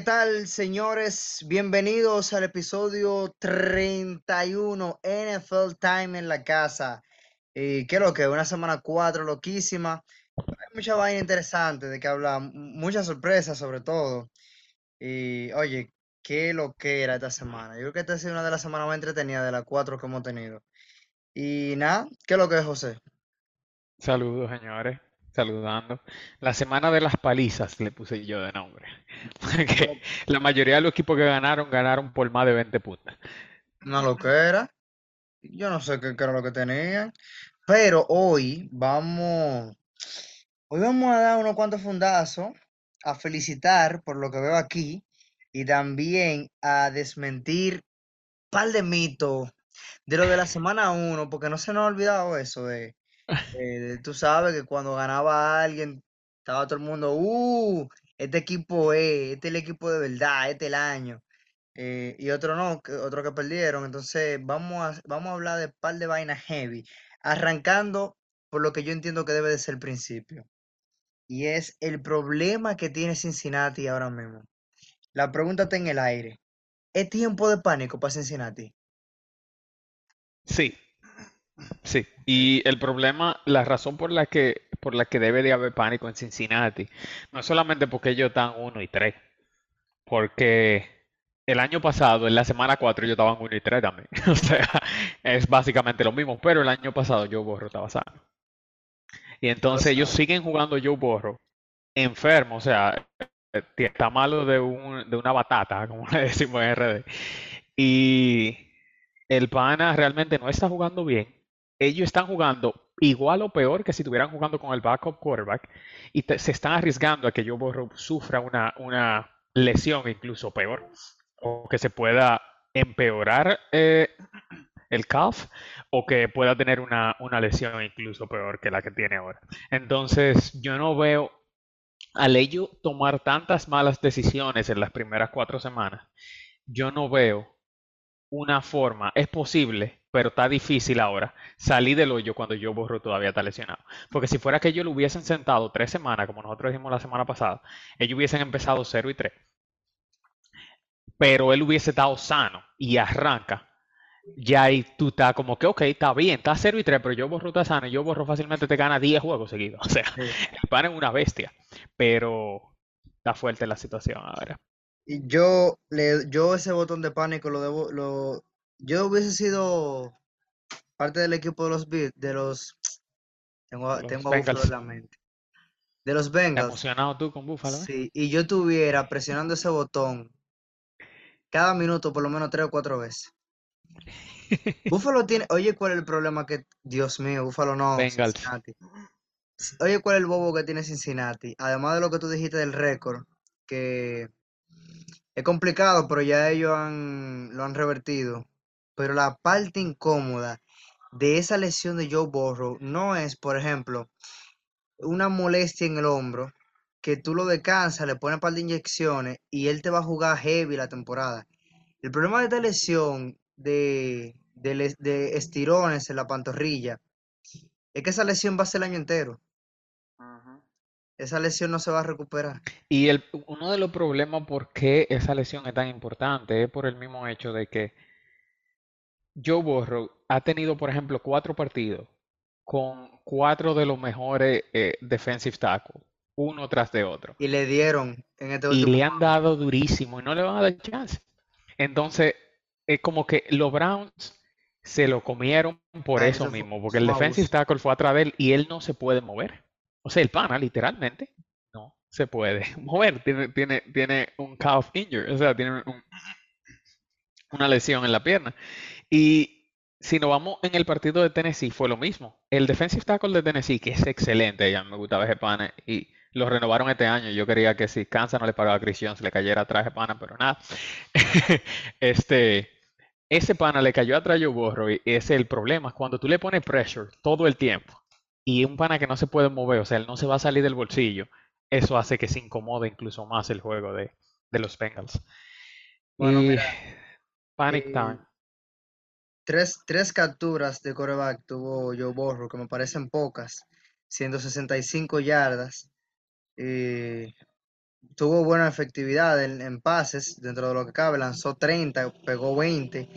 ¿qué tal, señores? Bienvenidos al episodio 31 NFL Time en la casa. Y qué lo que, una semana 4 loquísima. Hay mucha vaina interesante de que hablar, muchas sorpresas sobre todo. Y oye, qué lo que era esta semana. Yo creo que esta ha sido una de las semanas más entretenidas de las cuatro que hemos tenido. Y nada, ¿qué lo que es, José? Saludos, señores. Saludando. La semana de las palizas le puse yo de nombre. Porque la mayoría de los equipos que ganaron, ganaron por más de 20 puntos. una loquera. Yo no sé qué, qué era lo que tenían. Pero hoy vamos. Hoy vamos a dar unos cuantos fundazos, a felicitar por lo que veo aquí y también a desmentir un par de mitos de lo de la semana uno, porque no se nos ha olvidado eso de, de- tú sabes que cuando ganaba alguien, estaba todo el mundo, uh, este equipo es, este es el equipo de verdad, este es el año, eh, y otro no, otro que perdieron, entonces vamos a, vamos a hablar de un par de vainas heavy, arrancando por lo que yo entiendo que debe de ser el principio. Y es el problema que tiene Cincinnati ahora mismo. La pregunta está en el aire. ¿Es tiempo de pánico para Cincinnati? Sí, sí. Y el problema, la razón por la que, por la que debe de haber pánico en Cincinnati, no es solamente porque ellos están uno y 3, porque el año pasado, en la semana 4, ellos estaban uno y 3 también. O sea, es básicamente lo mismo, pero el año pasado Joe Burrow estaba sano. Y entonces ellos siguen jugando Joe Burrow enfermo, o sea, eh, está malo de, un, de una batata, como le decimos en RD. Y el pana realmente no está jugando bien. Ellos están jugando igual o peor que si estuvieran jugando con el backup quarterback y se están arriesgando a que Joe Burrow sufra una, una lesión incluso peor o que se pueda empeorar eh, el calf o que pueda tener una, una lesión incluso peor que la que tiene ahora. Entonces, yo no veo al ello tomar tantas malas decisiones en las primeras cuatro semanas, yo no veo una forma, es posible, pero está difícil ahora, salir del hoyo cuando yo borro todavía está lesionado. Porque si fuera que ellos lo hubiesen sentado tres semanas, como nosotros dijimos la semana pasada, ellos hubiesen empezado 0 y 3, pero él hubiese estado sano y arranca. Ya ahí tú estás como que, ok, está bien, está 0 y 3, pero yo borro está sano y yo borro fácilmente te gana 10 juegos seguidos. O sea, Sí. el pan es una bestia, pero está fuerte la situación ahora. Y yo, le, yo ese botón de pánico lo debo, lo, yo hubiese sido parte del equipo de los Bills, de los, tengo, a- Los tengo a Buffalo en Bengals, la mente, de los Bengals, emocionado tú con Buffalo, ¿eh? sí, y yo estuviera presionando ese botón cada minuto por lo menos tres o cuatro veces. Buffalo tiene, oye, ¿cuál es el problema que, Dios mío, Buffalo no, Bengals. Cincinnati. Oye, ¿cuál es el bobo que tiene Cincinnati? Además de lo que tú dijiste del récord, que es complicado, pero ya ellos han, lo han revertido. Pero la parte incómoda de esa lesión de Joe Burrow no es, por ejemplo, una molestia en el hombro, que tú lo descansas, le pones un par de inyecciones y él te va a jugar heavy la temporada. El problema de esta lesión de, de, estirones en la pantorrilla es que esa lesión va a ser el año entero. Esa lesión no se va a recuperar. Y el, uno de los problemas por qué esa lesión es tan importante es por el mismo hecho de que Joe Burrow ha tenido, por ejemplo, cuatro partidos con cuatro de los mejores eh, defensive tackles, uno tras de otro. Y le dieron en este Y le han dado durísimo y no le van a dar chance. Entonces, es como que los Browns se lo comieron por Ay, eso eso fue, mismo, porque el defensive abuso. tackle fue atrás de él y él no se puede mover. O sea, el pana, literalmente, no se puede mover. Tiene, tiene, tiene un calf injury, o sea, tiene un- una lesión en la pierna. Y si nos vamos en el partido de Tennessee, fue lo mismo. El defensive tackle de Tennessee, que es excelente, ya me gustaba ese pana, y lo renovaron este año. Yo quería que si Kansas no le pagaba a Chris Jones, le cayera atrás ese pana, pero nada. Este, ese pana le cayó atrás a Burrow y ese es el problema. Cuando tú le pones pressure todo el tiempo y un pana que no se puede mover, o sea, él no se va a salir del bolsillo, eso hace que se incomode incluso más el juego de, de los Bengals. Bueno, Y mira, panic eh, time. Tres, capturas de coreback tuvo Joe Burrow, que me parecen pocas, siendo 65 yardas. eh, tuvo buena efectividad en, pases dentro de lo que cabe, lanzó 30, pegó 20.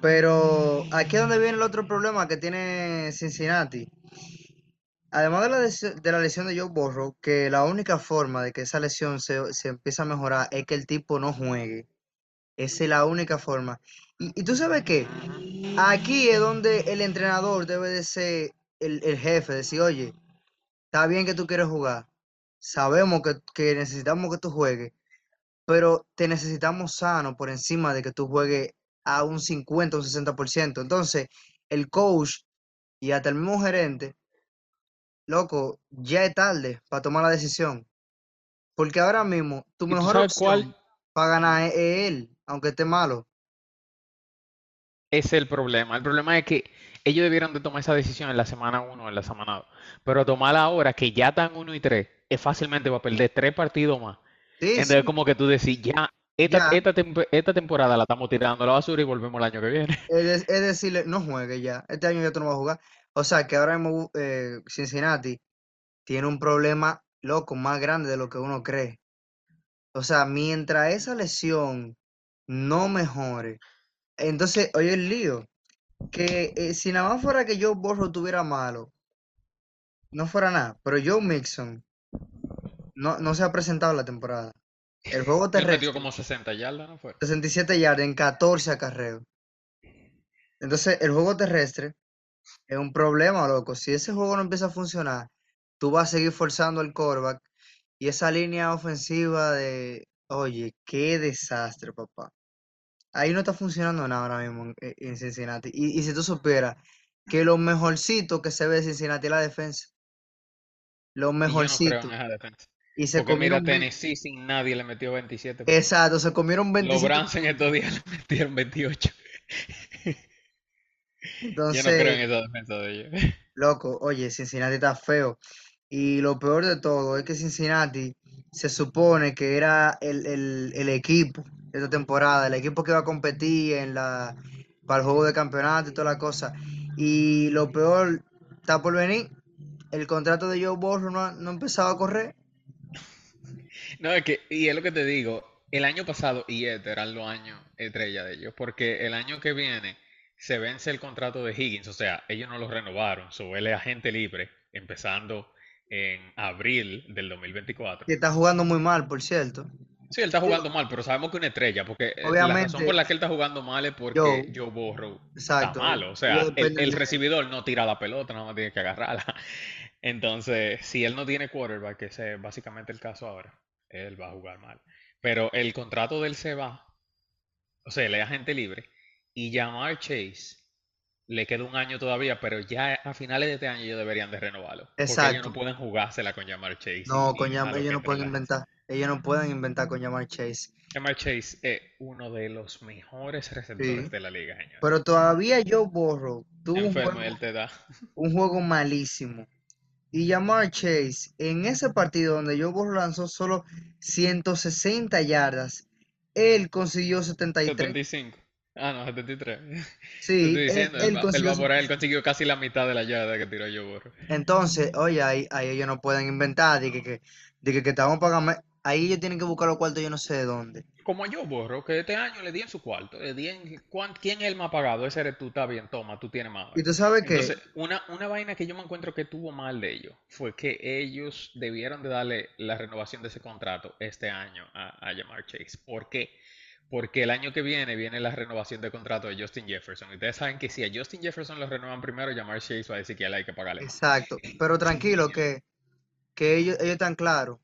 Pero aquí es donde viene el otro problema que tiene Cincinnati. Además de la, lesi- de la lesión de Joe Burrow, que la única forma de que esa lesión se, se empiece a mejorar es que el tipo no juegue. Esa es la única forma. Y, y tú sabes qué, aquí es donde el entrenador debe de ser el, el jefe, decir, oye, está bien que tú quieres jugar, sabemos que, que necesitamos que tú juegues, pero te necesitamos sano por encima de que tú juegues a un 50 o un 60%. Entonces, el coach y hasta el mismo gerente, loco, ya es tarde para tomar la decisión. Porque ahora mismo tu ¿Y tú mejor cuál opción para ganar es él, aunque esté malo. Es el problema? El problema es que ellos debieron de tomar esa decisión en la semana uno o en la semana 2. Pero tomarla ahora que ya están uno y 3, es fácilmente va a perder tres partidos más. Sí, Entonces, sí, como que tú decís, ya, esta, esta, temp- esta temporada la estamos tirando a la basura y volvemos el año que viene. Es, es decirle, no juegue ya. Este año ya tú no vas a jugar. O sea que ahora mismo eh, Cincinnati tiene un problema loco más grande de lo que uno cree. O sea, mientras esa lesión no mejore, entonces, oye el lío, que eh, si nada más fuera que Joe Burrow tuviera malo, no fuera nada, pero Joe Mixon no, no se ha presentado en la temporada. El juego terrestre, como 60 yardas, ¿no fue? 67 yardas en 14 acarreos. Entonces, el juego terrestre es un problema, loco. Si ese juego no empieza a funcionar, tú vas a seguir forzando el quarterback y esa línea ofensiva de, oye, qué desastre, papá. Ahí no está funcionando nada ahora mismo en, Cincinnati. Y, y si tú supieras que lo mejorcito que se ve de Cincinnati es la defensa, lo Y yo no creo en mejorcito. esa defensa. Y se Porque mira, comieron, ve- Tennessee sin nadie le metió 27 puntos. exacto, se comieron Los 27. Browns en estos días le metieron 28. Yo no creo Entonces, en esa defensa de ellos. loco, oye, Cincinnati está feo. Y lo peor de todo es que Cincinnati se supone que era el, el- el equipo de esta temporada, el equipo que iba a competir en la, para el juego de campeonato y toda la cosa. Y lo peor está por venir. El contrato de Joe Burrow no, no ha empezado a correr. No, es que, y es lo que te digo, el año pasado y este eran los años estrella de ellos, porque el año que viene se vence el contrato de Higgins, o sea, ellos no lo renovaron, so él es agente libre, empezando en abril del 2024. Que está jugando muy mal, por cierto. Sí, él está jugando mal, pero sabemos que una estrella, porque eh, la razón obviamente, por la que él está jugando mal es porque Joe, Joe Burrow está exacto, malo. O sea, el, recibidor no tira la pelota, nada más tiene que agarrarla. Entonces, si él no tiene quarterback, que ese es básicamente el caso ahora, él va a jugar mal. Pero el contrato de él se va, o sea, él es agente libre, y Jamar Chase le queda un año todavía, pero ya a finales de este año ellos deberían de renovarlo, porque ellos no Exacto. pueden jugársela con Jamar Chase No, con que ellos no pueden inventar. Ellos no pueden inventar con Jamar Chase. Jamar Chase es uno de los mejores receptores Sí. de la liga, señor. Pero todavía Joe Burrow tuvo un juego, él te da. un juego malísimo. Y Jamar Chase, en ese partido donde Joe Burrow lanzó solo 160 yardas, él consiguió 73. 75. Ah, no, 73. Te Sí, estoy él, diciendo, él él va, él consiguió va por ahí, él 70. consiguió casi la mitad de la yarda que tiró yo Burrow. Entonces, oye, ahí, ahí ellos no pueden inventar, de que, que, de que, que te vamos a pagar más. Ahí ellos tienen que buscar los cuartos, yo no sé de dónde. Como yo Burrow, que este año le di en su cuarto, le di en cuán- quién es el más pagado, ese eres tú, está bien, toma, tú tienes más Y tú sabes que, Entonces, una, una vaina que yo me encuentro que tuvo mal de ellos fue que ellos debieron de darle la renovación de ese contrato este año a, a Jamar Chase. ¿Por qué? Porque el año que viene viene la renovación de contrato de Justin Jefferson. Y ustedes saben que si a Justin Jefferson lo renuevan primero, Jamar Chase va a decir que él hay que pagarle exacto, pero tranquilo que, que ellos, ellos están claros.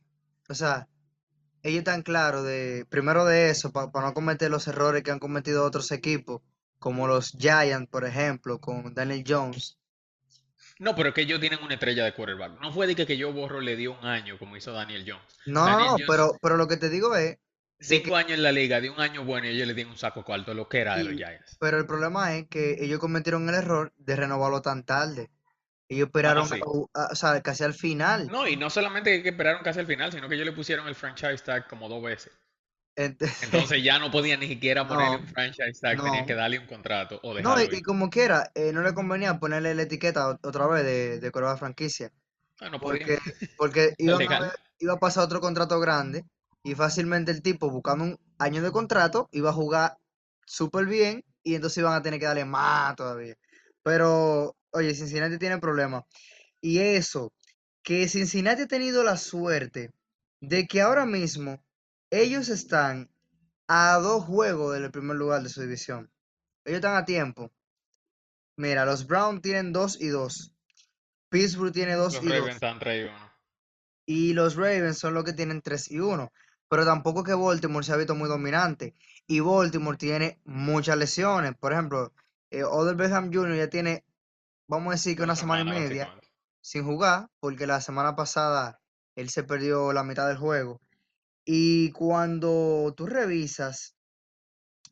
O sea, ellos están claros de, primero de eso, para no cometer los errores que han cometido otros equipos, como los Giants, por ejemplo, con Daniel Jones. No, pero que ellos tienen una estrella de quarterback. No fue de que, que yo borro le dio un año como hizo Daniel Jones. No, Daniel Jones, pero, pero lo que te digo es que, cinco años en la liga, de un año bueno y ellos le dieron un saco cuarto, lo que era de los Giants. pero el problema es que ellos cometieron el error de renovarlo tan tarde. Ellos Ah, esperaron, sí. a- a- o sea, casi al final. No, y no solamente que esperaron casi al final, sino que ellos le pusieron el franchise tag como dos veces. Ent- Entonces ya no podían ni siquiera ponerle No, un franchise tag, tenían que no. darle un contrato o No, y, como quiera, eh, no le convenía ponerle la etiqueta ot- otra vez de, de quarterback franquicia. Ah, no. Porque, porque Es iban a iba a pasar otro contrato grande y fácilmente el tipo buscando un año de contrato iba a jugar súper bien y entonces iban a tener que darle más todavía. Pero, oye, Cincinnati tiene problemas. Y eso, que Cincinnati ha tenido la suerte de que ahora mismo ellos están a dos juegos del primer lugar de su división. Ellos están a tiempo. Mira, los Browns tienen 2 y 2. Pittsburgh tiene 2 Los y 2. Ravens están 3 y 1. Y los Ravens son los que tienen 3 y 1. Pero tampoco es que Baltimore se ha visto muy dominante. Y Baltimore tiene muchas lesiones. Por ejemplo, eh, Odell Beckham Jr. ya tiene, vamos a decir que Una una semana y media sin jugar, porque la semana pasada él se perdió la mitad del juego. Y cuando tú revisas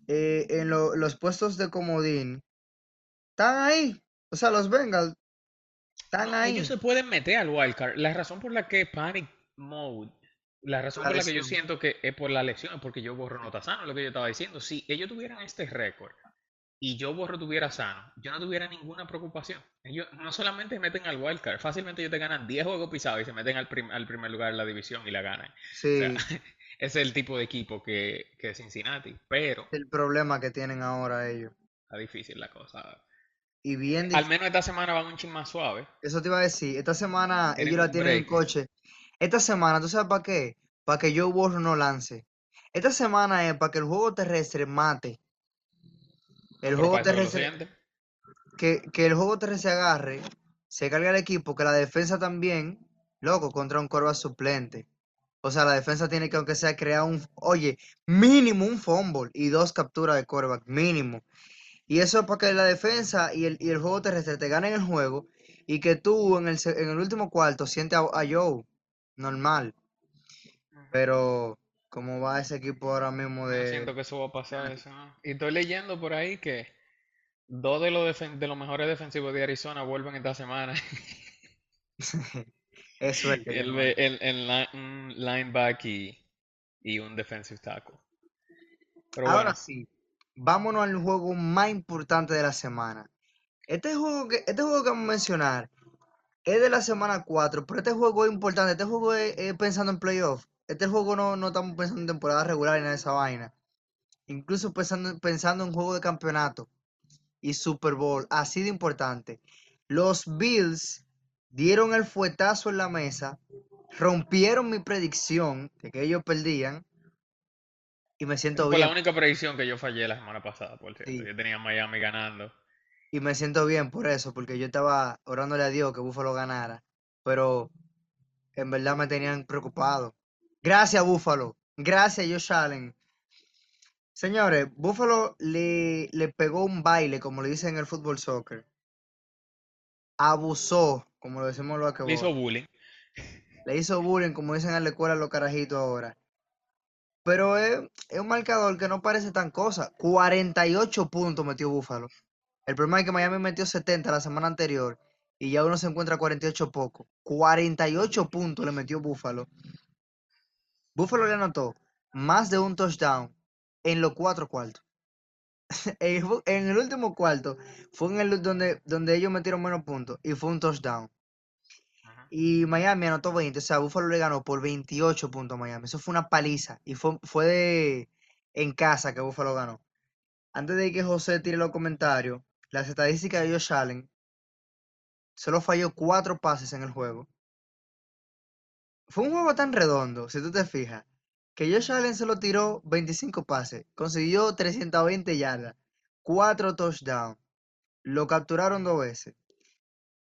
eh, en lo- los puestos de comodín, están ahí. O sea, los Bengals están No, ellos ahí. se pueden meter al wildcard. La razón por la que Panic Mode, la razón La por la que yo siento que es por la lesión, es porque yo borro no está sano, lo que yo estaba diciendo. Si ellos tuvieran este récord y yo borro tuviera sano, yo no tuviera ninguna preocupación. Ellos no solamente meten al wildcard, fácilmente ellos te ganan 10 juegos pisados y se meten al, prim- al primer lugar de la división y la ganan. O sea, Sí, ese es el tipo de equipo que, que es Cincinnati, pero el problema que tienen ahora ellos. está difícil la cosa. Y bien Al difícil. menos esta semana van un chin más suave. Eso te iba a decir. Esta semana ellos la tienen en coche. Esta semana, ¿tú sabes para qué? Para que Joe Burrow no lance. Esta semana es para que el juego terrestre mate. El juego terrestre, que, que el juego terrestre agarre, se cargue al equipo, que la defensa también, loco, contra un corva suplente. O sea, la defensa tiene que, aunque sea, crear un, oye, mínimo un fumble y dos capturas de quarterback, mínimo. Y eso es para que la defensa y el, y el juego terrestre te ganen el juego y que tú en el, se- en el último cuarto sientes a, a Joe normal. Pero, ¿cómo va ese equipo ahora mismo Yo de... siento que eso va a pasar eso, ¿no? Y estoy leyendo por ahí que dos de los, de los mejores defensivos de Arizona vuelven esta semana. Es suerte que El, el, el li- un lineback y, y un defensive tackle. Pero Ahora bueno, sí, vámonos al juego más importante de la semana. Este juego que, este juego que vamos a mencionar es de la semana 4, pero este juego es importante. Este juego es, es pensando en playoff. Este juego no, no estamos pensando en temporada regular ni nada de esa vaina. Incluso pensando, pensando en juego de campeonato y Super Bowl, así de importante. Los Bills dieron el fuetazo en la mesa, rompieron mi predicción de que ellos perdían y me siento esa fue la bien. única predicción que yo fallé la semana pasada, por cierto. Sí, Yo tenía Miami ganando. Y me siento bien por eso, porque yo estaba orándole a Dios que Buffalo ganara, pero en verdad me tenían preocupado. Gracias, Buffalo. Gracias, Josh Allen. Señores, Buffalo le, le pegó un baile, como le dicen en el fútbol soccer. Abusó, como lo decimos los Le hizo bullying. Le hizo bullying, como dicen en la escuela los carajitos ahora. Pero es, es un marcador que no parece tan cosa. 48 puntos metió Buffalo. El problema es que Miami metió 70 la semana anterior y ya uno se encuentra a 48 poco. 48 puntos le metió Buffalo. Buffalo le anotó más de un touchdown en los cuatro cuartos. En el, último cuarto fue en el donde, donde ellos metieron menos puntos y fue un touchdown. Y Miami anotó 20, o sea, Buffalo le ganó por 28 puntos a Miami. Eso fue una paliza y fue, fue de, en casa que Buffalo ganó. Antes de que José tire los comentarios, las estadísticas de Josh Allen solo falló cuatro pases en el juego. Fue un juego tan redondo, si tú te fijas, que Josh Allen solo tiró 25 pases, consiguió 320 yardas, cuatro touchdowns, lo capturaron dos veces.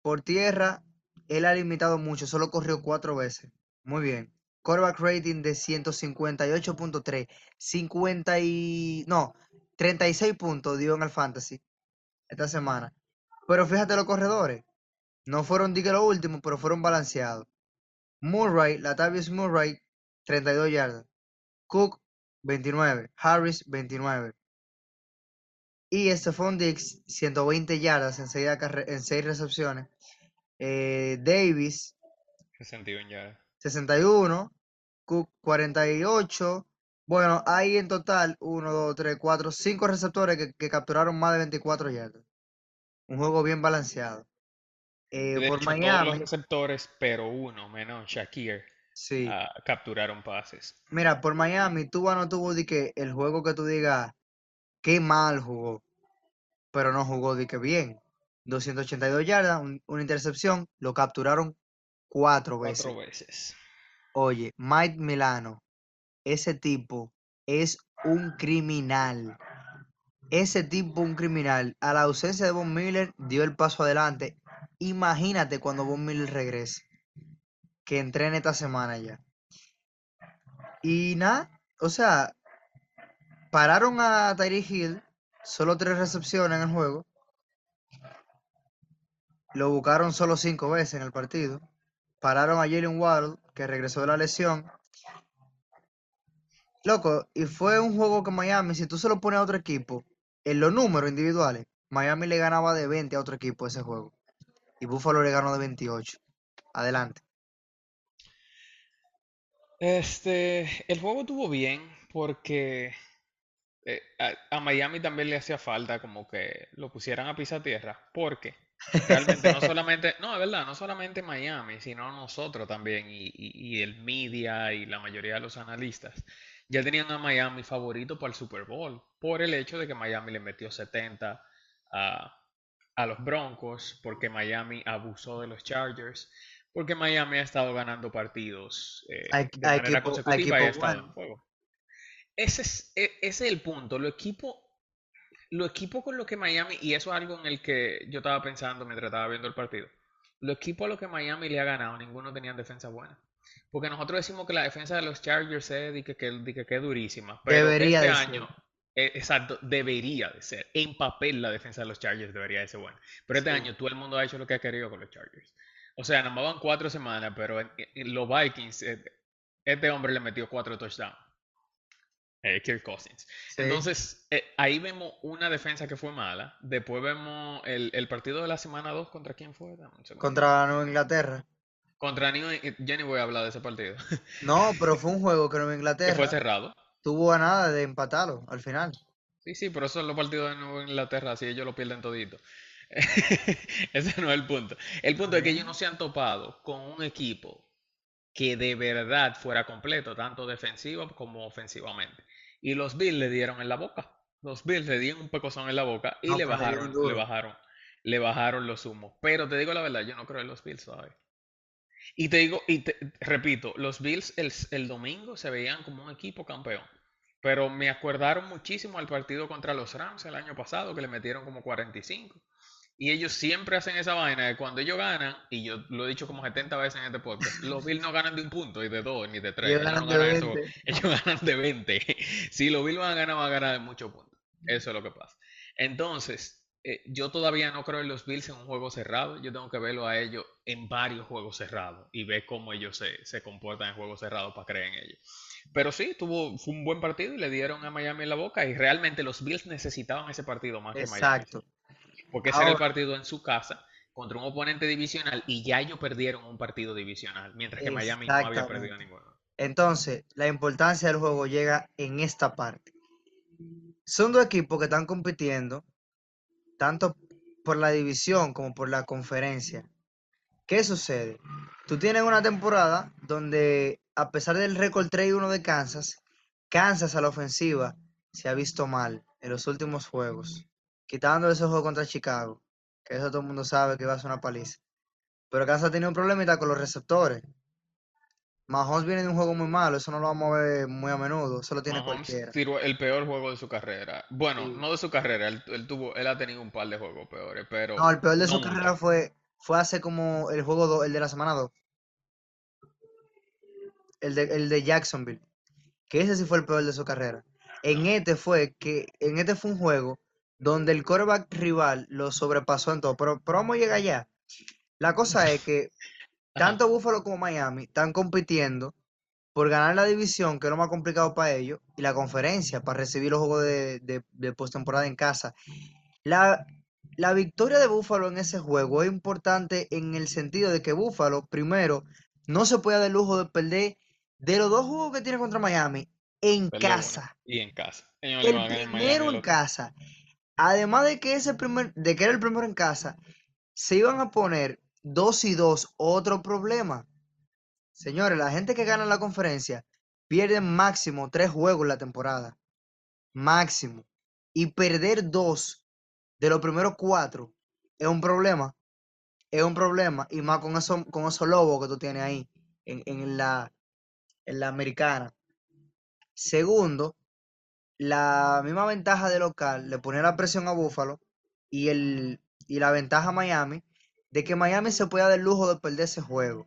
Por tierra, él ha limitado mucho, solo corrió cuatro veces. Muy bien. Quarterback rating de 158.3, 50 y... no, 36 puntos dio en el fantasy esta semana. Pero fíjate los corredores, no fueron dique los últimos, pero fueron balanceados. Murray, Latavius Murray, 32 yardas. Cook, 29. Harris, 29. Y Stephon Diggs, 120 yardas en 6, en seis recepciones. Eh, Davis, 61 ya. 61. Cook, 48. Bueno, hay en total 1, 2, 3, 4, 5 receptores que, que capturaron más de 24 yardas. Un juego bien balanceado. Eh, De por hecho, todos los Miami, receptores, pero uno, menos Shakir, Sí. ah, capturaron pases. Mira, por Miami, Tua no tuvo de que el juego que tú digas, qué mal jugó, pero no jugó de que bien. 282 yardas, un- una intercepción, lo capturaron cuatro veces. Cuatro veces. Oye, Mike Milano, ese tipo es un criminal. Ese tipo un criminal. A la ausencia de Von Miller dio el paso adelante. Imagínate cuando Von Miller regrese. Que entrene esta semana ya. Y nada, o sea, pararon a Tyreek Hill, solo tres recepciones en el juego. Lo buscaron solo cinco veces en el partido. Pararon a Jalen Waddle, que regresó de la lesión. Loco, y fue un juego que Miami, si tú se lo pones a otro equipo, en los números individuales, Miami le ganaba de 20 a otro equipo ese juego. Y Buffalo le ganó de 28. Adelante. Este, el juego estuvo bien porque eh, a, a Miami también le hacía falta como que lo pusieran a pisar tierra, porque realmente no solamente, no, es verdad, no solamente Miami, sino nosotros también y, y- y el media y la mayoría de los analistas ya tenían a Miami favorito para el Super Bowl por el hecho de que Miami le metió 70 a, a los Broncos, porque Miami abusó de los Chargers, porque Miami ha estado ganando partidos eh, de manera consecutiva y ha estado en juego. Ese es, e- ese es el punto. Lo equipo, lo equipo con lo que Miami, y eso es algo en el que yo estaba pensando mientras estaba viendo el partido. Lo equipo a lo que Miami le ha ganado, ninguno tenían defensa buena. Porque nosotros decimos que la defensa de los Chargers es de que, que, de durísima. Pero Debería este de ser. año, eh, exacto, debería de ser. En papel la defensa de los Chargers debería de ser buena. Pero este Sí. año todo el mundo ha hecho lo que ha querido con los Chargers. O sea, nada más van cuatro semanas, pero en, en los Vikings, eh, este hombre le metió cuatro touchdowns. Eh, Kirk Cousins. Sí. Entonces, eh, ahí vemos una defensa que fue mala. Después vemos el, el partido de la semana 2. ¿Contra quién fue? Contra Nueva Inglaterra. Contra Eng- Yo ni voy a hablar de ese partido. No, pero fue un juego que Nueva que fue Inglaterra cerrado. tuvo a nada de empatarlo al final. Sí, sí, pero esos son los partidos de Nueva Inglaterra, así ellos lo pierden todito. Ese no es el punto. El punto es que ellos no se han topado con un equipo que de verdad fuera completo, tanto defensivo como ofensivamente. Y los Bills le dieron en la boca. Los Bills le dieron un pecozón en la boca y No, le dieron bajaron, le bajaron, le bajaron los humos. Pero te digo la verdad, yo no creo en los Bills todavía. Y te digo, y te repito, los Bills el, el domingo se veían como un equipo campeón. Pero me acordaron muchísimo al partido contra los Rams el año pasado, que le metieron como 45. Y ellos siempre hacen esa vaina de cuando ellos ganan, y yo lo he dicho como 70 veces en este podcast, los Bills no ganan de un punto, y de dos, ni de tres. Ellos ganan no de ganan eso, 20. ellos ganan de 20. Si los Bills van a ganar, van a ganar de muchos puntos. Eso es lo que pasa. Entonces, eh, yo todavía no creo en los Bills en un juego cerrado. Yo tengo que verlo a ellos en varios juegos cerrados y ver cómo ellos se, se comportan en juegos cerrados para creer en ellos. Pero sí, tuvo, fue un buen partido y le dieron a Miami en la boca. Y realmente los Bills necesitaban ese partido más que Miami. Exacto. Porque ese era el partido en su casa contra un oponente divisional y ya ellos perdieron un partido divisional, mientras que Miami no había perdido ninguno. Entonces, la importancia del juego llega en esta parte. Son dos equipos que están compitiendo tanto por la división como por la conferencia. ¿Qué sucede? Tú tienes una temporada donde, a pesar del récord 3-1 de Kansas, Kansas a la ofensiva se ha visto mal en los últimos juegos, quitando ese juego contra Chicago, que eso todo el mundo sabe que va a ser una paliza. Pero Kansas tiene un problemita con los receptores. Mahomes viene de un juego muy malo, eso no lo vamos a ver muy a menudo, eso lo tiene Mahomes cualquiera. tiró el peor juego de su carrera. Bueno, Sí. no de su carrera, él, él tuvo, él ha tenido un par de juegos peores, pero No, el peor de su carrera fue, fue hace como el juego, do- el de la semana 2, el de, el de Jacksonville, que ese sí fue el peor de su carrera. En este fue que, en este fue un juego donde el quarterback rival lo sobrepasó en todo, pero, pero vamos a llegar allá. La cosa es que. Tanto Buffalo como Miami están compitiendo por ganar la división, que es lo más complicado para ellos, y la conferencia para recibir los juegos de, de, de postemporada en casa. La, la victoria de Buffalo en ese juego es importante en el sentido de que Buffalo, primero, no se puede dar el lujo de perder de los dos juegos que tiene contra Miami en casa. Y en casa. Ellos El en primero el en casa. Además de que ese primer, de que era el primero en casa, se iban a poner dos y dos, otro problema. Señores, la gente que gana la conferencia pierde máximo tres juegos en la temporada. Máximo. Y perder dos de los primeros cuatro es un problema. Es un problema. Y más con, eso, con esos lobos que tú tienes ahí en, en la, en la americana. Segundo, la misma ventaja de local le pone la presión a Buffalo y, el, y la ventaja a Miami de que Miami se pueda dar el lujo de perder ese juego.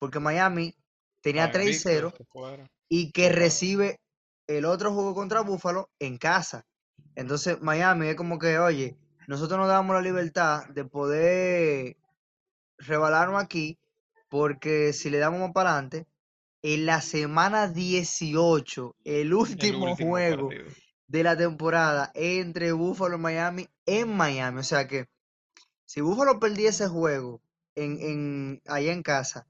Porque Miami tenía Estaba invicto, 3-0 se fuera. y que recibe el otro juego contra Buffalo en casa. Entonces Miami es como que, oye, nosotros nos damos la libertad de poder rebalarnos aquí porque si le damos más para adelante, en la semana 18, el El último último juego partido. de la temporada entre Buffalo y Miami en Miami. O sea que si Buffalo perdía ese juego en, en, allá en casa,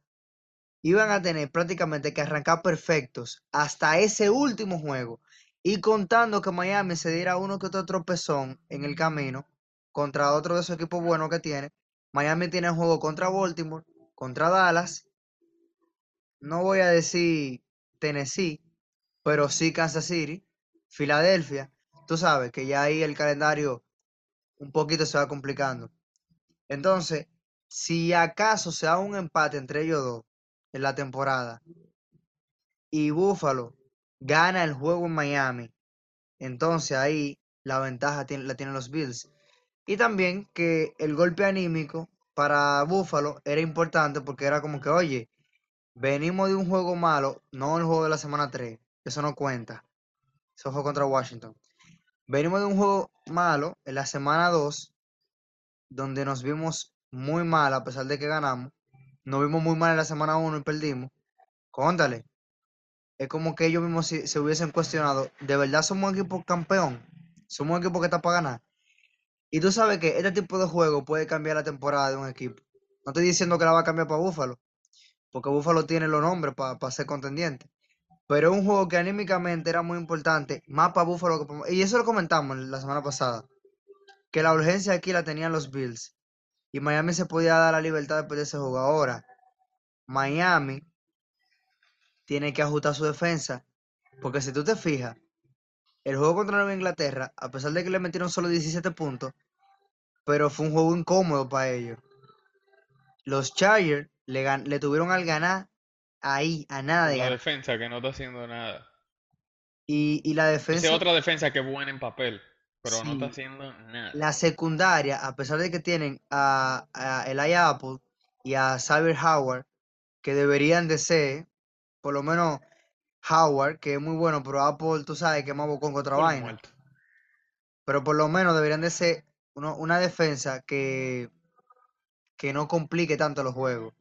iban a tener prácticamente que arrancar perfectos hasta ese último juego. Y contando que Miami se diera uno que otro tropezón en el camino contra otro de esos equipos buenos que tiene. Miami tiene un juego contra Baltimore, contra Dallas. No voy a decir Tennessee, pero sí Kansas City, Filadelfia. Tú sabes que ya ahí el calendario un poquito se va complicando. Entonces, si acaso se da un empate entre ellos dos en la temporada y Buffalo gana el juego en Miami, entonces ahí la ventaja la tienen los Bills. Y también que el golpe anímico para Buffalo era importante porque era como que, oye, venimos de un juego malo, no el juego de la semana 3, eso no cuenta. Eso fue contra Washington. Venimos de un juego malo en la semana 2, donde nos vimos muy mal a pesar de que ganamos. Nos vimos muy mal en la semana 1 y perdimos. Cóntale. Es como que ellos mismos se, se hubiesen cuestionado, ¿de verdad somos un equipo campeón? ¿Somos un equipo que está para ganar? Y tú sabes que este tipo de juego puede cambiar la temporada de un equipo. No estoy diciendo que la va a cambiar para Búfalo, porque Búfalo tiene los nombres para ser contendiente. Pero es un juego que anímicamente era muy importante, más para Búfalo que para... Y eso lo comentamos la semana pasada, que la urgencia aquí la tenían los Bills. Y Miami se podía dar la libertad de perder ese juego. Ahora, Miami tiene que ajustar su defensa, porque si tú te fijas, el juego contra Nueva Inglaterra, a pesar de que le metieron solo 17 puntos, pero fue un juego incómodo para ellos. Los Chargers le, le tuvieron al ganar ahí, a nada de La ganar. defensa que no está haciendo nada. Y, y la Esa es defensa, otra defensa que es buena en papel, pero no está haciendo nada. la secundaria, a pesar de que tienen a, a Elijah Apple y a Xavier Howard, que deberían de ser, por lo menos Howard, que es muy bueno, pero Apple, tú sabes que es más bocón que otra vaina. muerto. Pero por lo menos deberían de ser uno- una defensa que, que no complique tanto los juegos.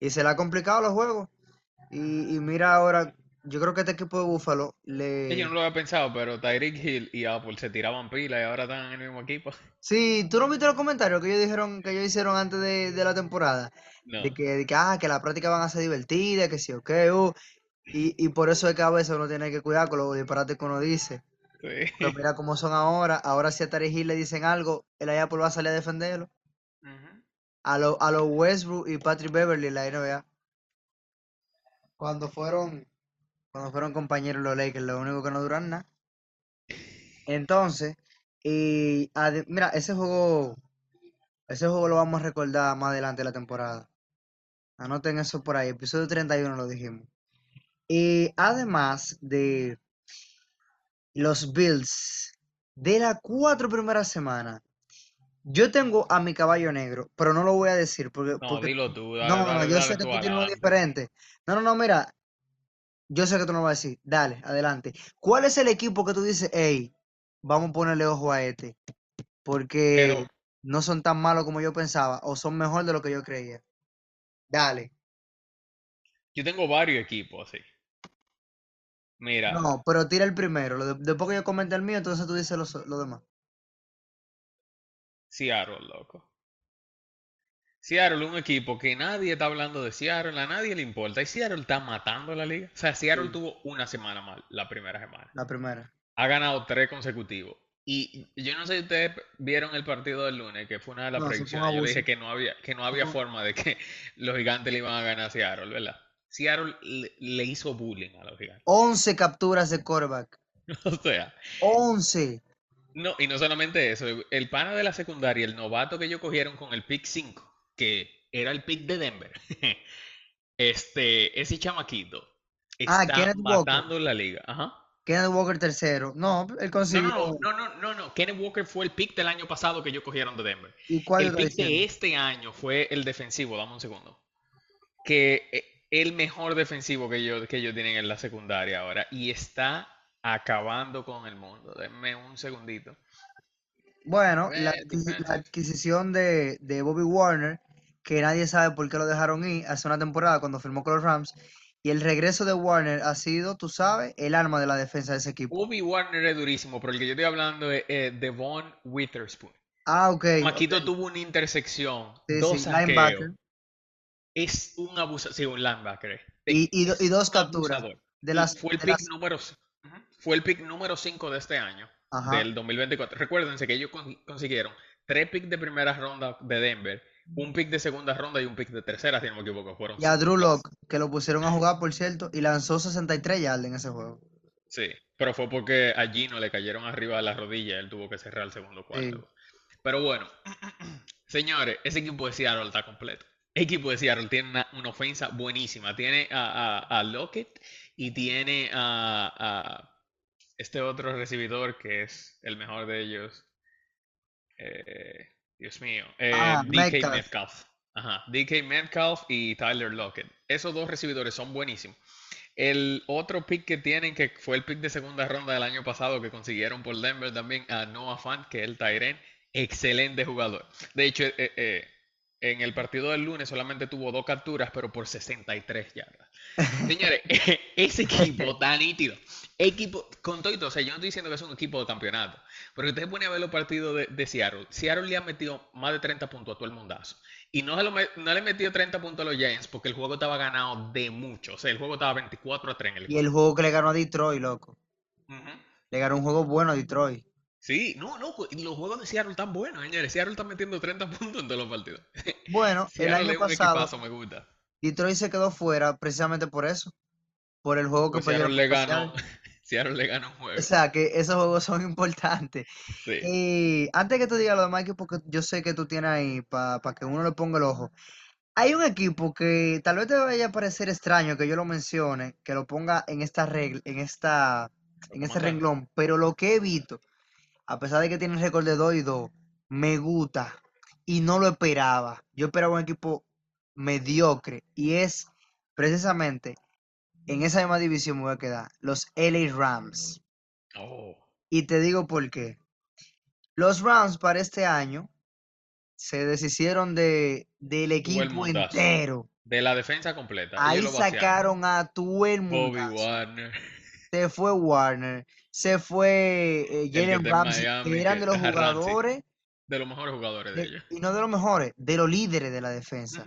Y se le ha complicado los juegos. Y, y mira ahora, yo creo que este equipo de Búfalo Sí, yo le... no lo había pensado, pero Tyreek Hill y Apple se tiraban pila y ahora están en el mismo equipo. Sí, ¿tú no viste los comentarios que ellos dijeron, que ellos hicieron antes de, de la temporada? No. De que, de que, ah, que las prácticas van a ser divertidas, que sí, ok, uh, y, y por eso es que a veces uno tiene que cuidar con los disparates que uno dice. Pero mira cómo son ahora. Ahora si a Tarek Hill le dicen algo, el Apple va a salir a defenderlo. A los a los Westbrook y Patrick Beverly en la NBA. Cuando fueron, cuando fueron compañeros los Lakers, lo único que no duran nada. Entonces, y mira, ese juego, ese juego lo vamos a recordar más adelante de la temporada. Anoten eso por ahí, episodio 31 lo dijimos. Y además de los Bills, de las cuatro primeras semanas, yo tengo a mi caballo negro, pero no lo voy a decir porque, No, porque dilo tú, no, dale, no, dale, yo sé que tú tienes uno diferente. No, no, no, mira, yo sé que tú no vas a decir. Dale, adelante. ¿Cuál es el equipo que tú dices, hey, vamos a ponerle ojo a este? Porque Pero no son tan malos como yo pensaba, o son mejor de lo que yo creía. Dale. yo tengo varios equipos así. Mira, No, pero tira el primero. después que yo comente el mío, entonces tú dices los- lo demás. Seattle, loco. Seattle un equipo que nadie está hablando de Seattle, a nadie le importa. Y Seattle está matando la liga. O sea, Seattle Sí. tuvo una semana mal, la primera semana. La primera. Ha ganado tres consecutivos. Y yo no sé si ustedes vieron el partido del lunes, que fue una de las No, predicciones. Yo dije que no había, que no había No. forma de que los gigantes le iban a ganar a Seattle, ¿verdad? Seattle le, le hizo bullying a los gigantes. 11 capturas de quarterback. O sea, 11. no, y no solamente eso, el pana de la secundaria, el novato que ellos cogieron con el pick 5, que era el pick de Denver, este, ese chamaquito Ah, está Walker. matando la liga. Ajá. Kenneth Walker tercero. No, él consiguió. no, no, no, no, no. Kenneth Walker fue el pick del año pasado que ellos cogieron de Denver. ¿Y cuál El pick de este año fue el defensivo, dame un segundo. Que eh, el mejor defensivo que ellos, que ellos tienen en la secundaria ahora. Y está acabando con el mundo. Denme un segundito. Bueno, la, Eh, la adquisición de, de Bobby Warner, que nadie sabe por qué lo dejaron ir hace una temporada cuando firmó con los Rams, y el regreso de Warner ha sido, tú sabes, el arma de la defensa de ese equipo. Bobby Warner es durísimo, pero el que yo estoy hablando es eh, Devon Witherspoon. Ah, ok. Maquito tuvo una intersección, Sí, dos sí, linebacker. Es un abusador, sí, un linebacker. eh. Y, y do- y dos capturas. De las, fue el de pick las- número fue el pick número 5 de este año, Ajá. del 2024. Recuérdense que ellos con- consiguieron tres picks de primera ronda de Denver, un pick de segunda ronda y un pick de tercera, si no me equivoco. Fueron Y a Drew picks. Lock, que lo pusieron a jugar, por cierto, y lanzó 63 yardas en ese juego. Sí, pero fue porque a Gino le cayeron arriba de la rodilla, él tuvo que cerrar el segundo cuarto. Pero bueno, señores, ese equipo de Seattle está completo. El equipo de Seattle tiene una, una ofensa buenísima. Tiene a, a, a Lockett y tiene a, a este otro recibidor que es el mejor de ellos. Eh, Dios mío. eh, Ah, DK Metcalf. Metcalf. Ajá, DK Metcalf y Tyler Lockett. Esos dos recibidores son buenísimos. El otro pick que tienen, que fue el pick de segunda ronda del año pasado que consiguieron por Denver también, a Noah Fant, que es el Tyren, excelente jugador. De hecho, eh, eh, en el partido del lunes solamente tuvo dos capturas, pero por 63 yardas. Señores, ese equipo tan nítido. Equipo, con todo, y todo, o sea, yo no estoy diciendo que es un equipo de campeonato, pero usted pone a ver los partidos de, de Seattle. Seattle le ha metido más de 30 puntos a todo el mundazo. Y no, se lo no le metió 30 puntos a los Giants porque el juego estaba ganado de mucho. O sea, el juego estaba 24 a 3 en el Y el juego que le ganó a Detroit, loco. Le ganó un juego bueno a Detroit. Sí, no, no, y los juegos de Seattle están buenos, señores. Seattle está metiendo 30 puntos en todos los partidos. Bueno, el año pasado, equipazo, me gusta. Detroit se quedó fuera precisamente por eso. Por el juego que Seattle le ganó, Seattle. Le ganó un juego. O sea, que esos juegos son importantes. Sí. Y antes que tú digas lo de Mikey, porque yo sé que tú tienes ahí para que uno le ponga el ojo. Hay un equipo que tal vez te vaya a parecer extraño que yo lo mencione, que lo ponga en esta regla, en esta, en este renglón, pero lo que he visto, a pesar de que tiene récord de 2 y 2, me gusta y no lo esperaba. Yo esperaba un equipo mediocre y es precisamente en esa misma división me voy a quedar, los LA Rams. Oh, Y te digo por qué. Los Rams para este año se deshicieron de, del equipo entero. de la defensa completa. Ahí sacaron a todo el Bobby mundo. Warner. Se fue Warner, se fue eh, Jalen Ramsey, Miami, que eran de los Ramsey. jugadores De los mejores jugadores de de- ellos. y no de los mejores, de los líderes de la defensa.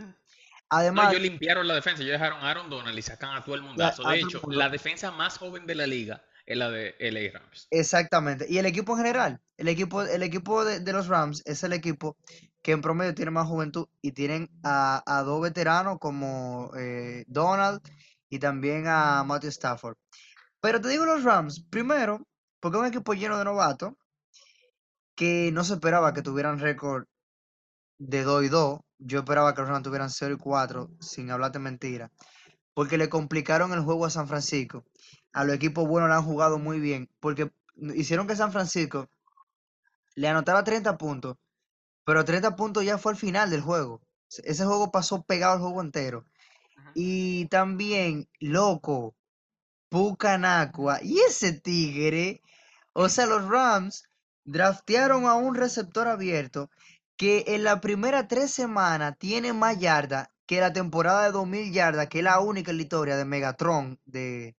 Además, ellos limpiaron la defensa. Ellos dejaron a Aaron Donald y sacan a todo el mundazo. De hecho, la defensa más joven de la liga es la de LA Rams. Exactamente. Y el equipo en general, el equipo, el equipo de, de los Rams es el equipo que en promedio tiene más juventud y tienen a, a dos veteranos como eh, Donald y también a Matthew Stafford. Pero te digo los Rams, primero, porque es un equipo lleno de novatos que no se esperaba que tuvieran récord de 2 y 2. Yo esperaba que los Rams tuvieran 0 y 4, sin hablarte mentira. Porque le complicaron el juego a San Francisco. A los equipos buenos le han jugado muy bien. Porque hicieron que San Francisco le anotara 30 puntos. Pero 30 puntos ya fue al final del juego. Se- Ese juego pasó pegado al juego entero. Y también, loco, Pucanacua. Y ese tigre, o sea, los Rams draftearon a un receptor abierto que en la primera tres semanas tiene más yardas que la temporada de 2000 yardas, que es la única en la historia de Megatron, de,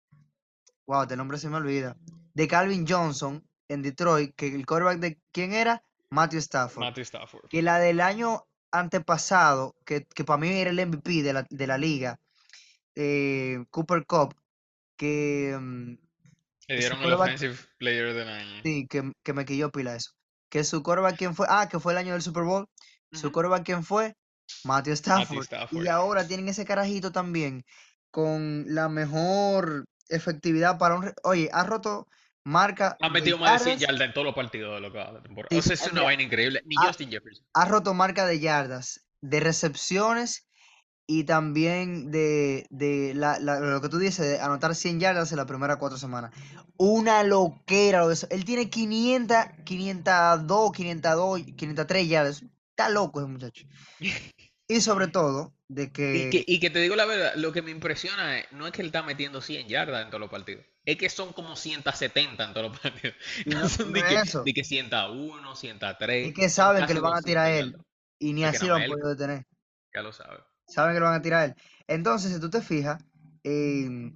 wow, el nombre se me olvida, de Calvin Johnson en Detroit, que el quarterback de, ¿quién era? Matthew Stafford Matthew Stafford. que la del año antepasado, que, que para mí era el MVP de la, de la liga, eh, Cooper Cup, que, mm, Le dieron el Offensive Player del año. sí, que, que me quilló pila eso. Que su quarterback, ¿quién fue? Ah, que fue el año del Super Bowl. Su quarterback, ¿quién fue? Matthew Stafford. Stafford. Y ahora tienen ese carajito también, con la mejor efectividad para un... Oye, ha roto marca Ha metido más de 100 yardas, en todos los partidos de lo que va la temporada. Sí, O sea, es una vaina increíble. Ni ha, Justin Jefferson. ha roto marca de yardas, de recepciones y también de, de la- la- lo que tú dices, de anotar 100 yardas en las primeras cuatro semanas. Una loquera. lo de eso. Él tiene 500, 502, 502, 503 yardas. Está loco ese muchacho. Y sobre todo, de Y que... y que te digo la verdad, lo que me impresiona es, no es que él está metiendo 100 yardas en todos los partidos, es que son como 170 en todos los partidos. No no, son no de es que, de que 101, 103, Es que saben que le van a tirar a 200 él. Y ni así lo han podido detener. ya lo sabes. Saben que lo van a tirar a él. Entonces, si tú te fijas, em,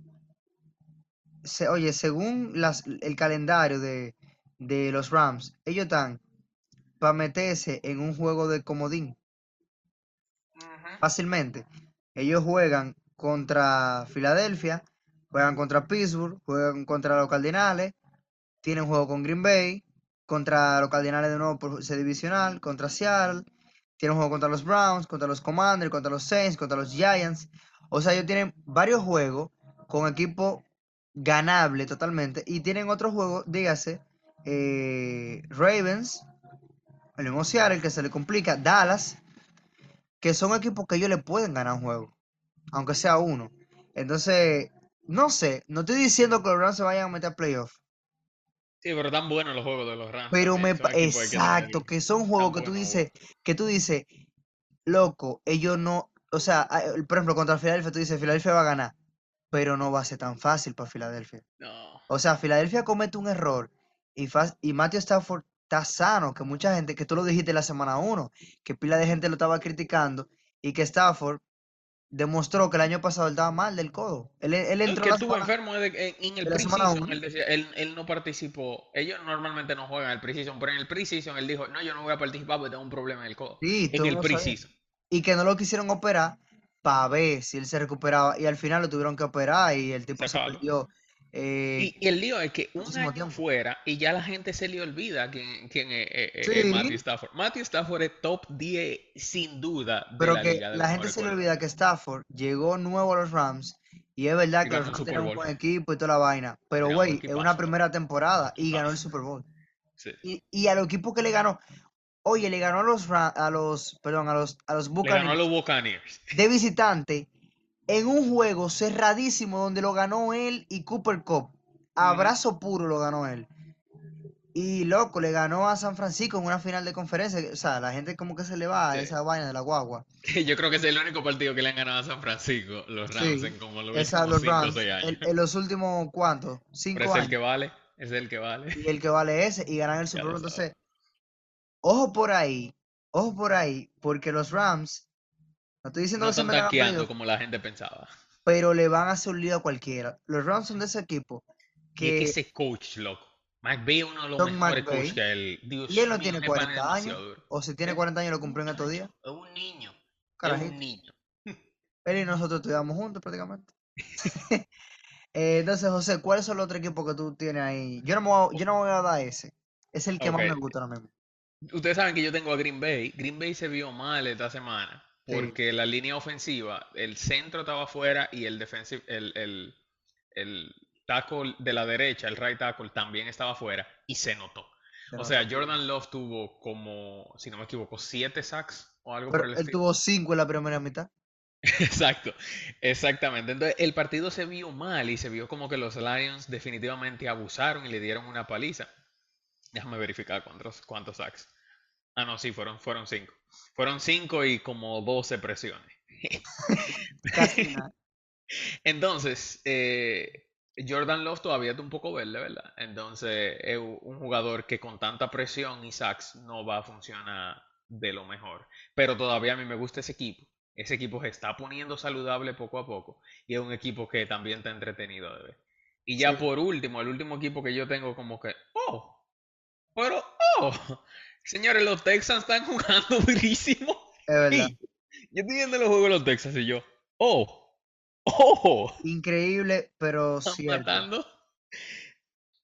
se- oye, según las, el calendario de, de los Rams, ellos están para meterse en un juego de comodín fácilmente. Ellos juegan contra Filadelfia, juegan contra Pittsburgh, juegan contra los Cardinales, tienen juego con Green Bay, contra los Cardinales de nuevo por ser divisional, contra Seattle, tienen juego contra los Browns, contra los Commanders, contra los Saints, contra los Giants. O sea, ellos tienen varios juegos con equipo ganable totalmente y tienen otros juegos, dígase, eh, Ravens, el mismo Seattle que se le complica, Dallas, que son equipos que ellos le pueden ganar un juego, aunque sea uno. Entonces, no sé, no estoy diciendo que los Rams se vayan a meter a playoff, Sí, pero tan buenos los juegos de los Rams pero me que que exacto, que son juegos que tú buenos. dices, que tú dices, loco, ellos no, o sea, por ejemplo, contra Filadelfia tú dices, Filadelfia va a ganar, pero no va a ser tan fácil para Filadelfia. No. O sea, Filadelfia comete un error y, y Matthew Stafford está sano, que mucha gente, que tú lo dijiste la semana 1, que pila de gente lo estaba criticando y que Stafford demostró que el año pasado él estaba mal del codo. Él, él entró que la estuvo semana enfermo que en, en el preseason. 1. Él decía, él, él no participó. Ellos normalmente no juegan el preseason, pero en el preseason él dijo, no, yo no voy a participar porque tengo un problema en el codo. Sí, En el preseason. Y que no lo quisieron operar para ver si él se recuperaba. Y al final lo tuvieron que operar y el tipo se perdió eh, Y, y el lío es que un año tiempo. fuera y ya la gente se le olvida quién, quién es, eh, eh, Matthew Stafford. Matthew Stafford es top 10 sin duda de pero la que liga de la gente se le olvida que Stafford llegó nuevo a los Rams. Y es verdad Y que los Rams tenían un buen equipo y toda la vaina. Pero, güey, es una primera temporada y ganó el. Super Bowl. Sí. Y, y a los equipos que le ganó, oye, le ganó a los, a los, perdón, a los, a los Le ganó a los Buccaneers. de visitante en un juego cerradísimo donde lo ganó él y Cooper Cup. Abrazo puro lo ganó él. Y loco, le ganó a San Francisco en una final de conferencia. O sea, la gente como que se le va a Sí. esa vaina de la guagua. Yo creo que es el único partido que le han ganado a San Francisco, los Rams, Sí, en como los esa últimos los 5 o Rams. 6 En, años. en los últimos, ¿cuántos? Pero Cinco es el que vale, es el que vale. Y el que vale ese y ganan el Super lo Bowl. Entonces, ojo por ahí, ojo por ahí, porque los Rams, no estoy diciendo No que se están tanqueando como la gente pensaba. pero le van a hacer un lío a cualquiera. Los Rams son de ese equipo Y es que que ese coach, loco. McVay es uno de los Don mejores coaches que él. Dios y él no tiene ese pana es 40 años, o si tiene Es 40 años lo cumplió en estos días. es un niño. Es un Carajito. niño. Él y nosotros estudiamos juntos prácticamente. Eh, entonces, José, ¿cuáles son los otros equipos que tú tienes ahí? Yo no me voy a, yo no voy a dar ese. Es el que más me gusta ahora mismo. Ustedes saben que yo tengo a Green Bay. Green Bay se vio mal esta semana Sí. porque la línea ofensiva, el centro estaba afuera y el defensive, el, el, el tackle de la derecha, el right tackle, también estaba afuera y se notó. se O sea, Jordan Love tuvo como, si no me equivoco, siete sacks o algo Pero por el él estilo. tuvo 5 en la primera mitad. Exacto, exactamente. Entonces, el partido se vio mal y se vio como que los Lions definitivamente abusaron y le dieron una paliza. Déjame verificar cuántos, cuántos sacks. Ah, no, sí, fueron, fueron cinco. Fueron cinco y como 12 presiones. Casi nada. Entonces, eh, Jordan Love todavía está un poco verde, ¿verdad? Entonces, es un jugador que con tanta presión y sacks no va a funcionar de lo mejor. Pero todavía a mí me gusta ese equipo. Ese equipo se está poniendo saludable poco a poco y es un equipo que también está entretenido de ver. Y ya Sí. por último, el último equipo que yo tengo como que, oh, pero, oh, señores, los Texans están jugando durísimo. Es verdad. Yo estoy viendo los juegos de los Texans y yo, oh, oh, Increíble, pero están cierto. matando.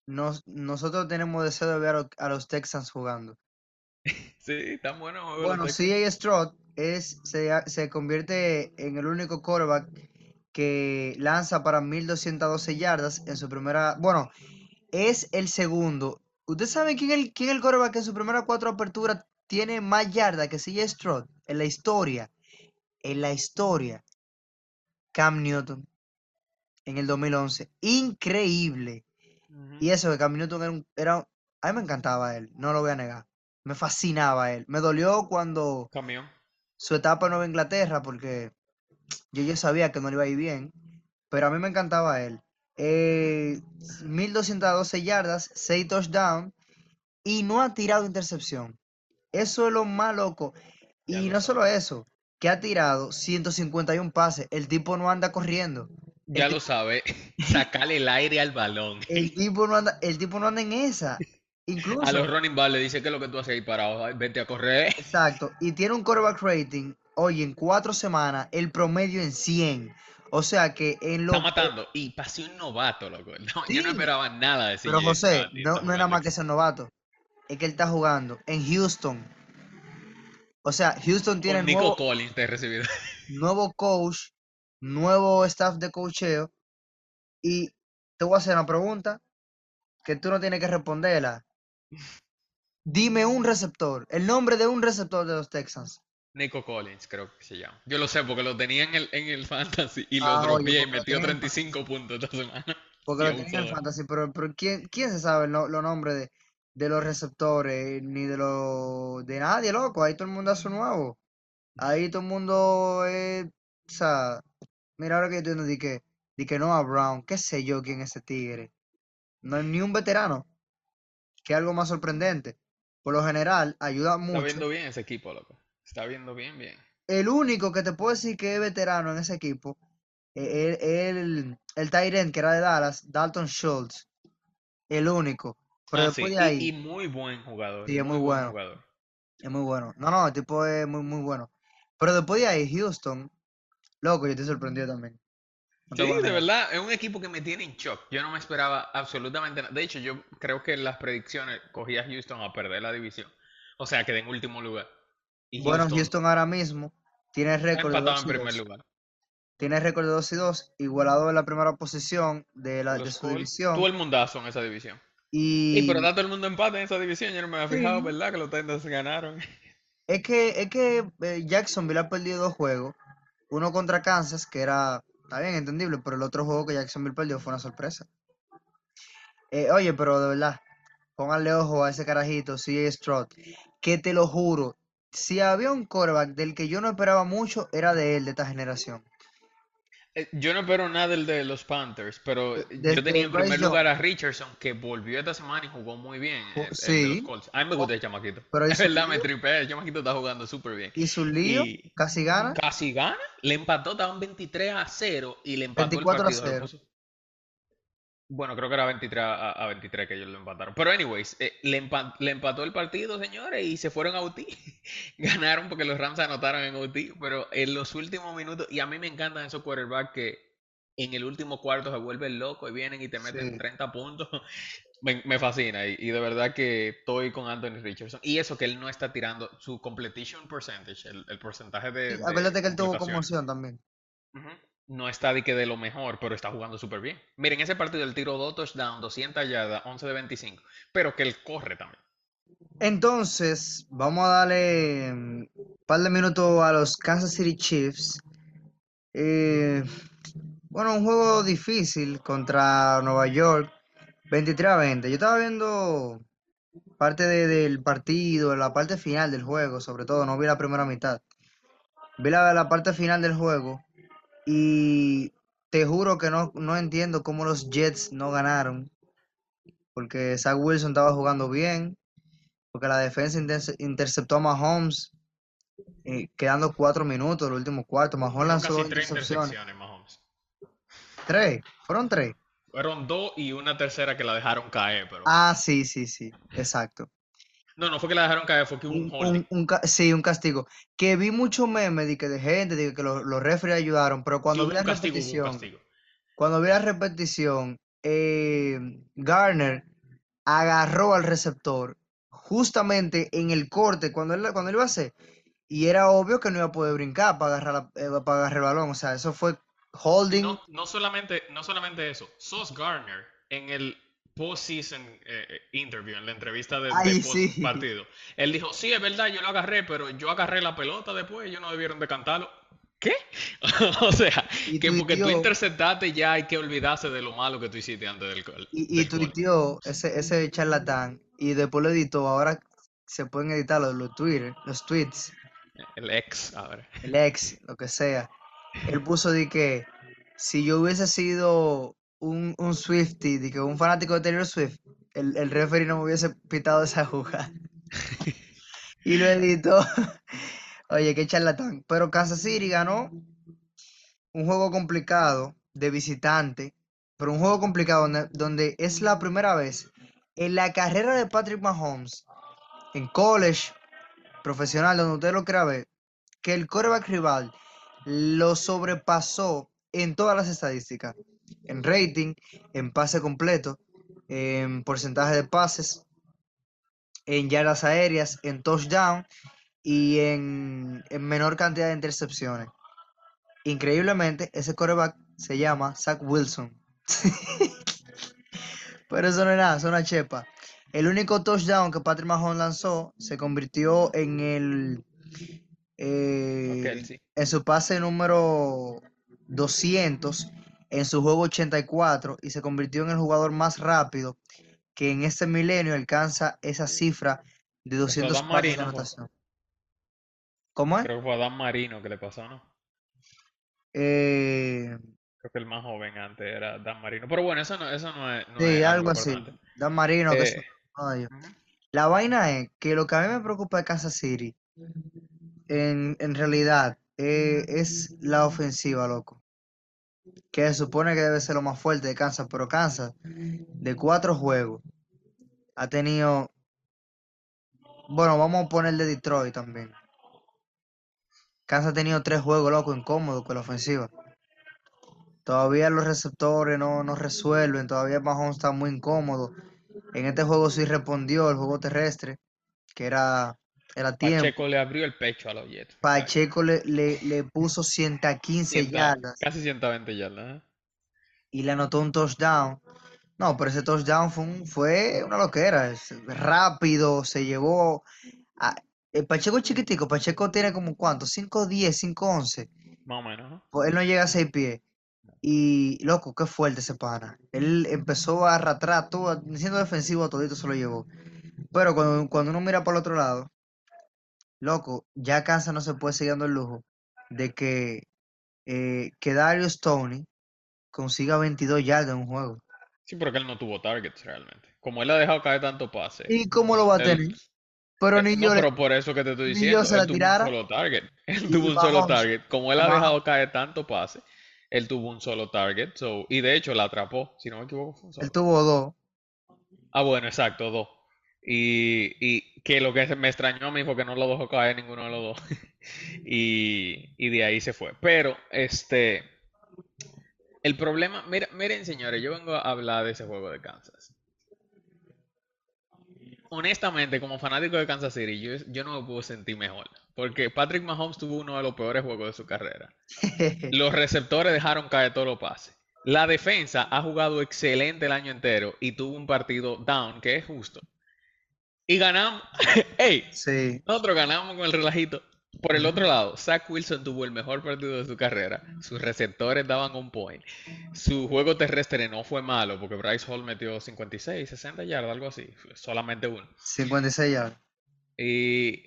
Nos, nosotros tenemos deseo de ver a, los Texans jugando. Sí, están buenos Bueno. CJ Stroud es, se, se convierte en el único quarterback que lanza para 1212 yardas en su primera, bueno, es el segundo. ¿Usted sabe quién es el, quién es el quarterback que en su primera cuatro aperturas tiene más yardas que CJ Stroud en la historia? En la historia. Cam Newton en el 2011. Increíble. Y eso que Cam Newton era, un- era a mí me encantaba él, no lo voy a negar. Me fascinaba él. Me dolió cuando Camión. su etapa en Nueva Inglaterra porque yo ya sabía que no le iba a ir bien, pero a mí me encantaba él. Eh, 1212 yardas, 6 touchdowns y no ha tirado intercepción. Eso es lo más loco. Y no solo eso, que ha tirado 151 pases. El tipo no anda corriendo. Ya lo sabe. Sacarle el aire al balón. El tipo no anda, el tipo no anda en esa. A Incluso, los running back le dice que es lo que tú haces ahí parado. Vete a correr. exacto. Y tiene un quarterback rating, oye, en cuatro semanas, el promedio en 100. O sea que en lo Está matando. Y pasé un novato, loco. No, Yo no esperaba nada de ese Pero José, no, no nada más que ser novato. Es que él está jugando en Houston. O sea, Houston tiene Con Nico nuevo, Collins te he recibido. nuevo coach, nuevo staff de coacheo. Y te voy a hacer una pregunta que tú no tienes que responderla. Dime un receptor, el nombre de un receptor de los Texans. Nico Collins, creo que se llama. Yo lo sé porque lo tenía en el, en el fantasy y lo Ah, dropeé y lo metió tenía en 35 puntos esta semana. Porque lo tenía en el fantasy, pero, pero ¿quién, quién se sabe lo- los nombres de, de los receptores? Ni de los de nadie, loco. Ahí todo el mundo hace nuevo. Ahí todo el mundo es, o sea, mira ahora que yo estoy viendo di que, di que Noah Brown, qué sé yo quién es ese tigre. No es ni un veterano, que es algo más sorprendente. Por lo general, ayuda Está mucho. viendo bien ese equipo, loco. Está viendo bien, bien. El único que te puedo decir que es veterano en ese equipo es el, el, el end que era de Dallas, Dalton Schultz. El único. Pero Ah, después sí. de ahí, Y, y muy buen jugador. sí, es muy buen bueno. Es muy bueno. No, no, el tipo es muy, muy bueno. Pero después de ahí, Houston, loco, yo estoy sorprendido también. No Sí, de verdad, es un equipo que me tiene en shock. Yo no me esperaba absolutamente nada. De hecho, yo creo que en las predicciones cogí a Houston a perder la división. O sea, quedé en último lugar. Y Bueno, Houston ahora mismo tiene récord de empatado 2 en y primer 2. lugar. Tiene récord de 2 y 2, igualado en la primera posición de, la, de Los su división. todo el mundazo en esa división. Y pero da todo el mundo empate en esa división. Yo no me había fijado, sí, ¿verdad? Que los Titans ganaron. es que, es que eh, Jacksonville ha perdido dos juegos. Uno contra Kansas, que era, está bien, entendible, pero el otro juego que Jacksonville perdió fue una sorpresa. Eh, oye, pero de verdad, pónganle ojo a ese carajito, CJ Stroud, que te lo juro, si había un quarterback del que yo no esperaba mucho, era de él, de esta generación. Eh, Yo no espero nada del de los Panthers, pero De- yo tenía en primer lugar a Richardson, que volvió esta semana y jugó muy bien, el, el los sí, Colts. A mí me oh, gusta el chamaquito. pero Es verdad, me tripé. El chamaquito está jugando súper bien. hizo un lío, Y casi gana, casi gana. Le empató, estaban 23 a 0 y le empató el 24 a partido. Lo 0. Bueno, creo que era 23 a, a 23 que ellos lo empataron. Pero, anyways, eh, le, empa- le empató el partido, señores, y se fueron a OT. Ganaron porque los Rams anotaron en OT. Pero en los últimos minutos, y a mí me encantan esos quarterbacks que en el último cuarto se vuelven locos y vienen y te meten Sí. 30 puntos. Me, me fascina y, y de verdad que estoy con Anthony Richardson. Y eso que él no está tirando su completion percentage, el, el porcentaje Sí, de, acuérdate que él tuvo conmoción también. No está de que de lo mejor, pero está jugando súper bien. Miren, ese partido él tiró dos touchdowns, 200 yardas, 11 de 25, pero que él corre también. Entonces, vamos a darle un par de minutos a los Kansas City Chiefs. Eh, bueno, un juego difícil contra Nueva York, 23 a 20. Yo estaba viendo parte de- del partido, la parte final del juego, sobre todo, no vi la primera mitad. Vi la, la parte final del juego y te juro que no, no entiendo cómo los Jets no ganaron, porque Zach Wilson estaba jugando bien, porque la defensa interce- interceptó a Mahomes, eh, quedando cuatro minutos, el último cuarto. Mahomes lanzó casi tres intercepciones. intercepciones, Mahomes. Tres, fueron tres. Fueron dos y una tercera que la dejaron caer, pero... Ah, sí, sí, sí, exacto. No, no fue que la dejaron caer, fue que hubo un holding. un- un ca- sí, un castigo. Que vi muchos memes de que de gente, de que los, los referees ayudaron, pero Sí, cuando vi la castigo, repetición, cuando vi la repetición, eh, Garner agarró al receptor justamente en el corte cuando él, cuando él iba a hacer, y era obvio que no iba a poder brincar para agarrar, eh, para agarrar el balón. O sea, eso fue holding. No, no solamente, no solamente eso, Sauce Gardner en el post-season eh, eh, interview, en la entrevista de, post sí. partido, él dijo, sí, es verdad, yo lo agarré, pero yo agarré la pelota después, ellos no debieron de cantarlo. ¿Qué? O sea, Y que porque tú interceptaste ya hay que olvidarse de lo malo que tú hiciste antes del gol. Y, y tuiteó ese, ese charlatán y después lo editó. Ahora se pueden editar los, los Twitter, los tweets, El ex, a ver. el ex, lo que sea. Él puso de que si yo hubiese sido un, un que un fanático de Taylor Swift, el, el referee no me hubiese pitado esa jugada. Y lo editó. Oye, qué charlatán. Pero Kansas City ganó un juego complicado de visitante, pero un juego complicado donde, es la primera vez en la carrera de Patrick Mahomes, en college, profesional, donde usted lo quiera ver, que el quarterback rival lo sobrepasó en todas las estadísticas, en rating, en pase completo, en porcentaje de pases, en yardas aéreas, en touchdown y en, en menor cantidad de intercepciones. Increíblemente, ese quarterback se llama Zach Wilson. Pero eso no es nada, es una chepa. El único touchdown que Patrick Mahomes lanzó se convirtió en el eh, en su pase número 200 en su juego 84 y se convirtió en el jugador más rápido que en este milenio alcanza esa cifra de 200 Dan pases de Marino, anotación. ¿Cómo es? Creo que fue a Dan Marino que le pasó, ¿no? Eh, Creo que el más joven antes era Dan Marino. Pero bueno, eso no, eso no es, no sí, es algo así. Dan Marino, que es Eh, uno de ellos. ujú. La vaina es que lo que a mí me preocupa de Kansas City, en, en realidad, eh, es la ofensiva, loco. Que se supone que debe ser lo más fuerte de Kansas, pero Kansas, de cuatro juegos, ha tenido. Bueno, vamos a poner de Detroit también. Kansas ha tenido tres juegos, loco, incómodos con la ofensiva. Todavía los receptores no, no resuelven, todavía Mahomes está muy incómodo. En este juego sí respondió el juego terrestre, que era, era tiempo. Pacheco le abrió el pecho a los Jets. Pacheco le, le, le puso 115 Ciento- yardas Casi 120 yardas. ¿eh? y le anotó un touchdown. No, pero ese touchdown fue, un- fue una loquera. es rápido, se llevó. A, el Pacheco es chiquitico, Pacheco tiene como cuánto, 5'10, 5'11. Más o menos. ¿no? Pues él no llega a 6 pies. Y loco, qué fuerte ese pana. Él empezó a arrastrar todo, siendo defensivo, todito se lo llevó. Pero cuando, cuando uno mira por el otro lado, loco, ya Kansas no se puede seguir dando el lujo de que, eh, que Darius Tony consiga 22 yardas en un juego. Sí, porque él no tuvo targets realmente. Como él ha dejado caer tanto pase. ¿Y cómo lo va a él- tener? Pero eh, ni no, yo le- pero por eso que te estoy diciendo, yo se la él tuvo tirara. un solo target. Él tuvo un solo target. Como él ha dejado caer tanto pase, él tuvo un solo target. So, y de hecho la atrapó, si no me equivoco, fue un solo. Él tuvo dos. Ah, bueno, exacto, dos. Y, y que lo que me extrañó a mí fue que no lo dejó caer ninguno de los dos. Y, y de ahí se fue. Pero, este, el problema, mira, miren señores, yo vengo a hablar de ese juego de Kansas. Honestamente, como fanático de Kansas City, yo, yo no me puedo sentir mejor. Porque Patrick Mahomes tuvo uno de los peores juegos de su carrera. Los receptores dejaron caer todos los pases. La defensa ha jugado excelente el año entero y tuvo un partido down, que es justo. Y ganamos. ¡Ey! Sí. Nosotros ganamos con el relajito. Por el otro lado, Zach Wilson tuvo el mejor partido de su carrera. Sus receptores daban un point. Su juego terrestre no fue malo porque Bryce Hall metió 56, 60 yardas, algo así. Solamente uno. 56 yardas. Y,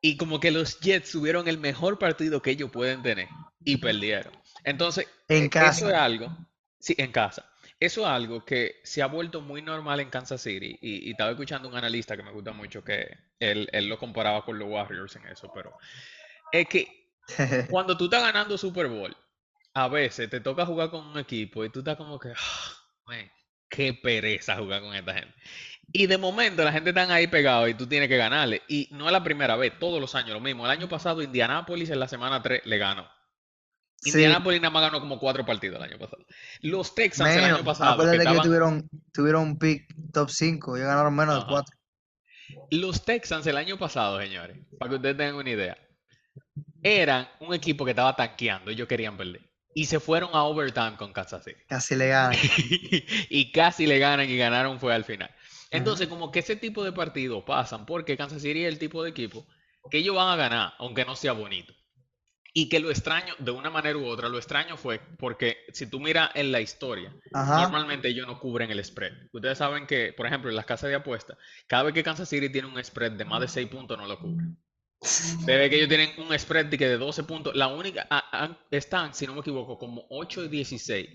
y como que los Jets tuvieron el mejor partido que ellos pueden tener y perdieron. Entonces, En casa. eso es algo, sí, en casa. Eso es algo que se ha vuelto muy normal en Kansas City. Y, y estaba escuchando un analista que me gusta mucho que él, él lo comparaba con los Warriors en eso, pero es que cuando tú estás ganando Super Bowl, a veces te toca jugar con un equipo y tú estás como que, "Ah, man, qué pereza jugar con esta gente. Y de momento la gente está ahí pegado y tú tienes que ganarle. Y no es la primera vez, todos los años lo mismo. El año pasado Indianapolis en la semana 3 le ganó. Sí. Indianapolis nada más ganó como cuatro partidos el año pasado. Los Texans el año pasado, que Acuérdate que estaban- tuvieron, tuvieron un pick top 5. Ellos ganaron menos de. 4. Los Texans el año pasado, señores, para que ustedes tengan una idea, eran un equipo que estaba tanqueando, ellos querían perder. y se fueron a overtime con Kansas City. Casi le ganan. y casi le ganan y ganaron fue al final. Entonces, como que ese tipo de partidos pasan porque Kansas City es el tipo de equipo que ellos van a ganar, aunque no sea bonito. Y que lo extraño, de una manera u otra, lo extraño fue porque si tú miras en la historia, normalmente ellos no cubren el spread. Ustedes saben que, por ejemplo, en las casas de apuestas, cada vez que Kansas City tiene un spread de más de 6 puntos, no lo cubren. Se ve que ellos tienen un spread de, que de 12 puntos. La única, están, si no me equivoco, como 8 y 16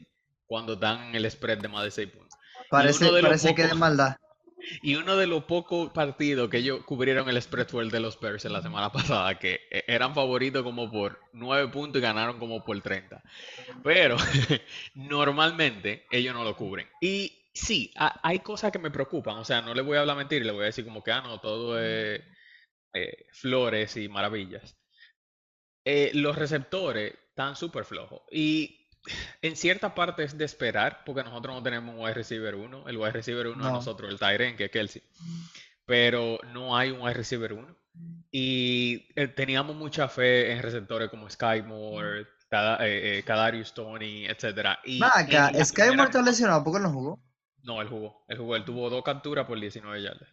cuando dan el spread de más de 6 puntos. Parece, parece que de maldad. Y uno de los pocos partidos que ellos cubrieron el spread fue el de los Bears en la semana pasada, que e, eran favoritos como por 9 puntos y ganaron como por 30. Pero normalmente ellos no lo cubren. Y sí, hay cosas que me preocupan. O sea, no le voy a hablar mentir, le voy a decir como que, ah, no, todo es eh, flores y maravillas. Eh, los receptores están súper flojos. Y en cierta parte es de esperar, porque nosotros no tenemos un wide receiver 1. El wide receiver 1 es nosotros, el Tyren, que es Kelsey. Pero no hay un wide receiver 1. Y eh, teníamos mucha fe en receptores como Sky Moore, eh, Kadarius Tony, etc. Y Sky Moore está lesionado, ¿por qué no jugó? No, él jugó. Él jugó. Él tuvo dos capturas por 19 yardas.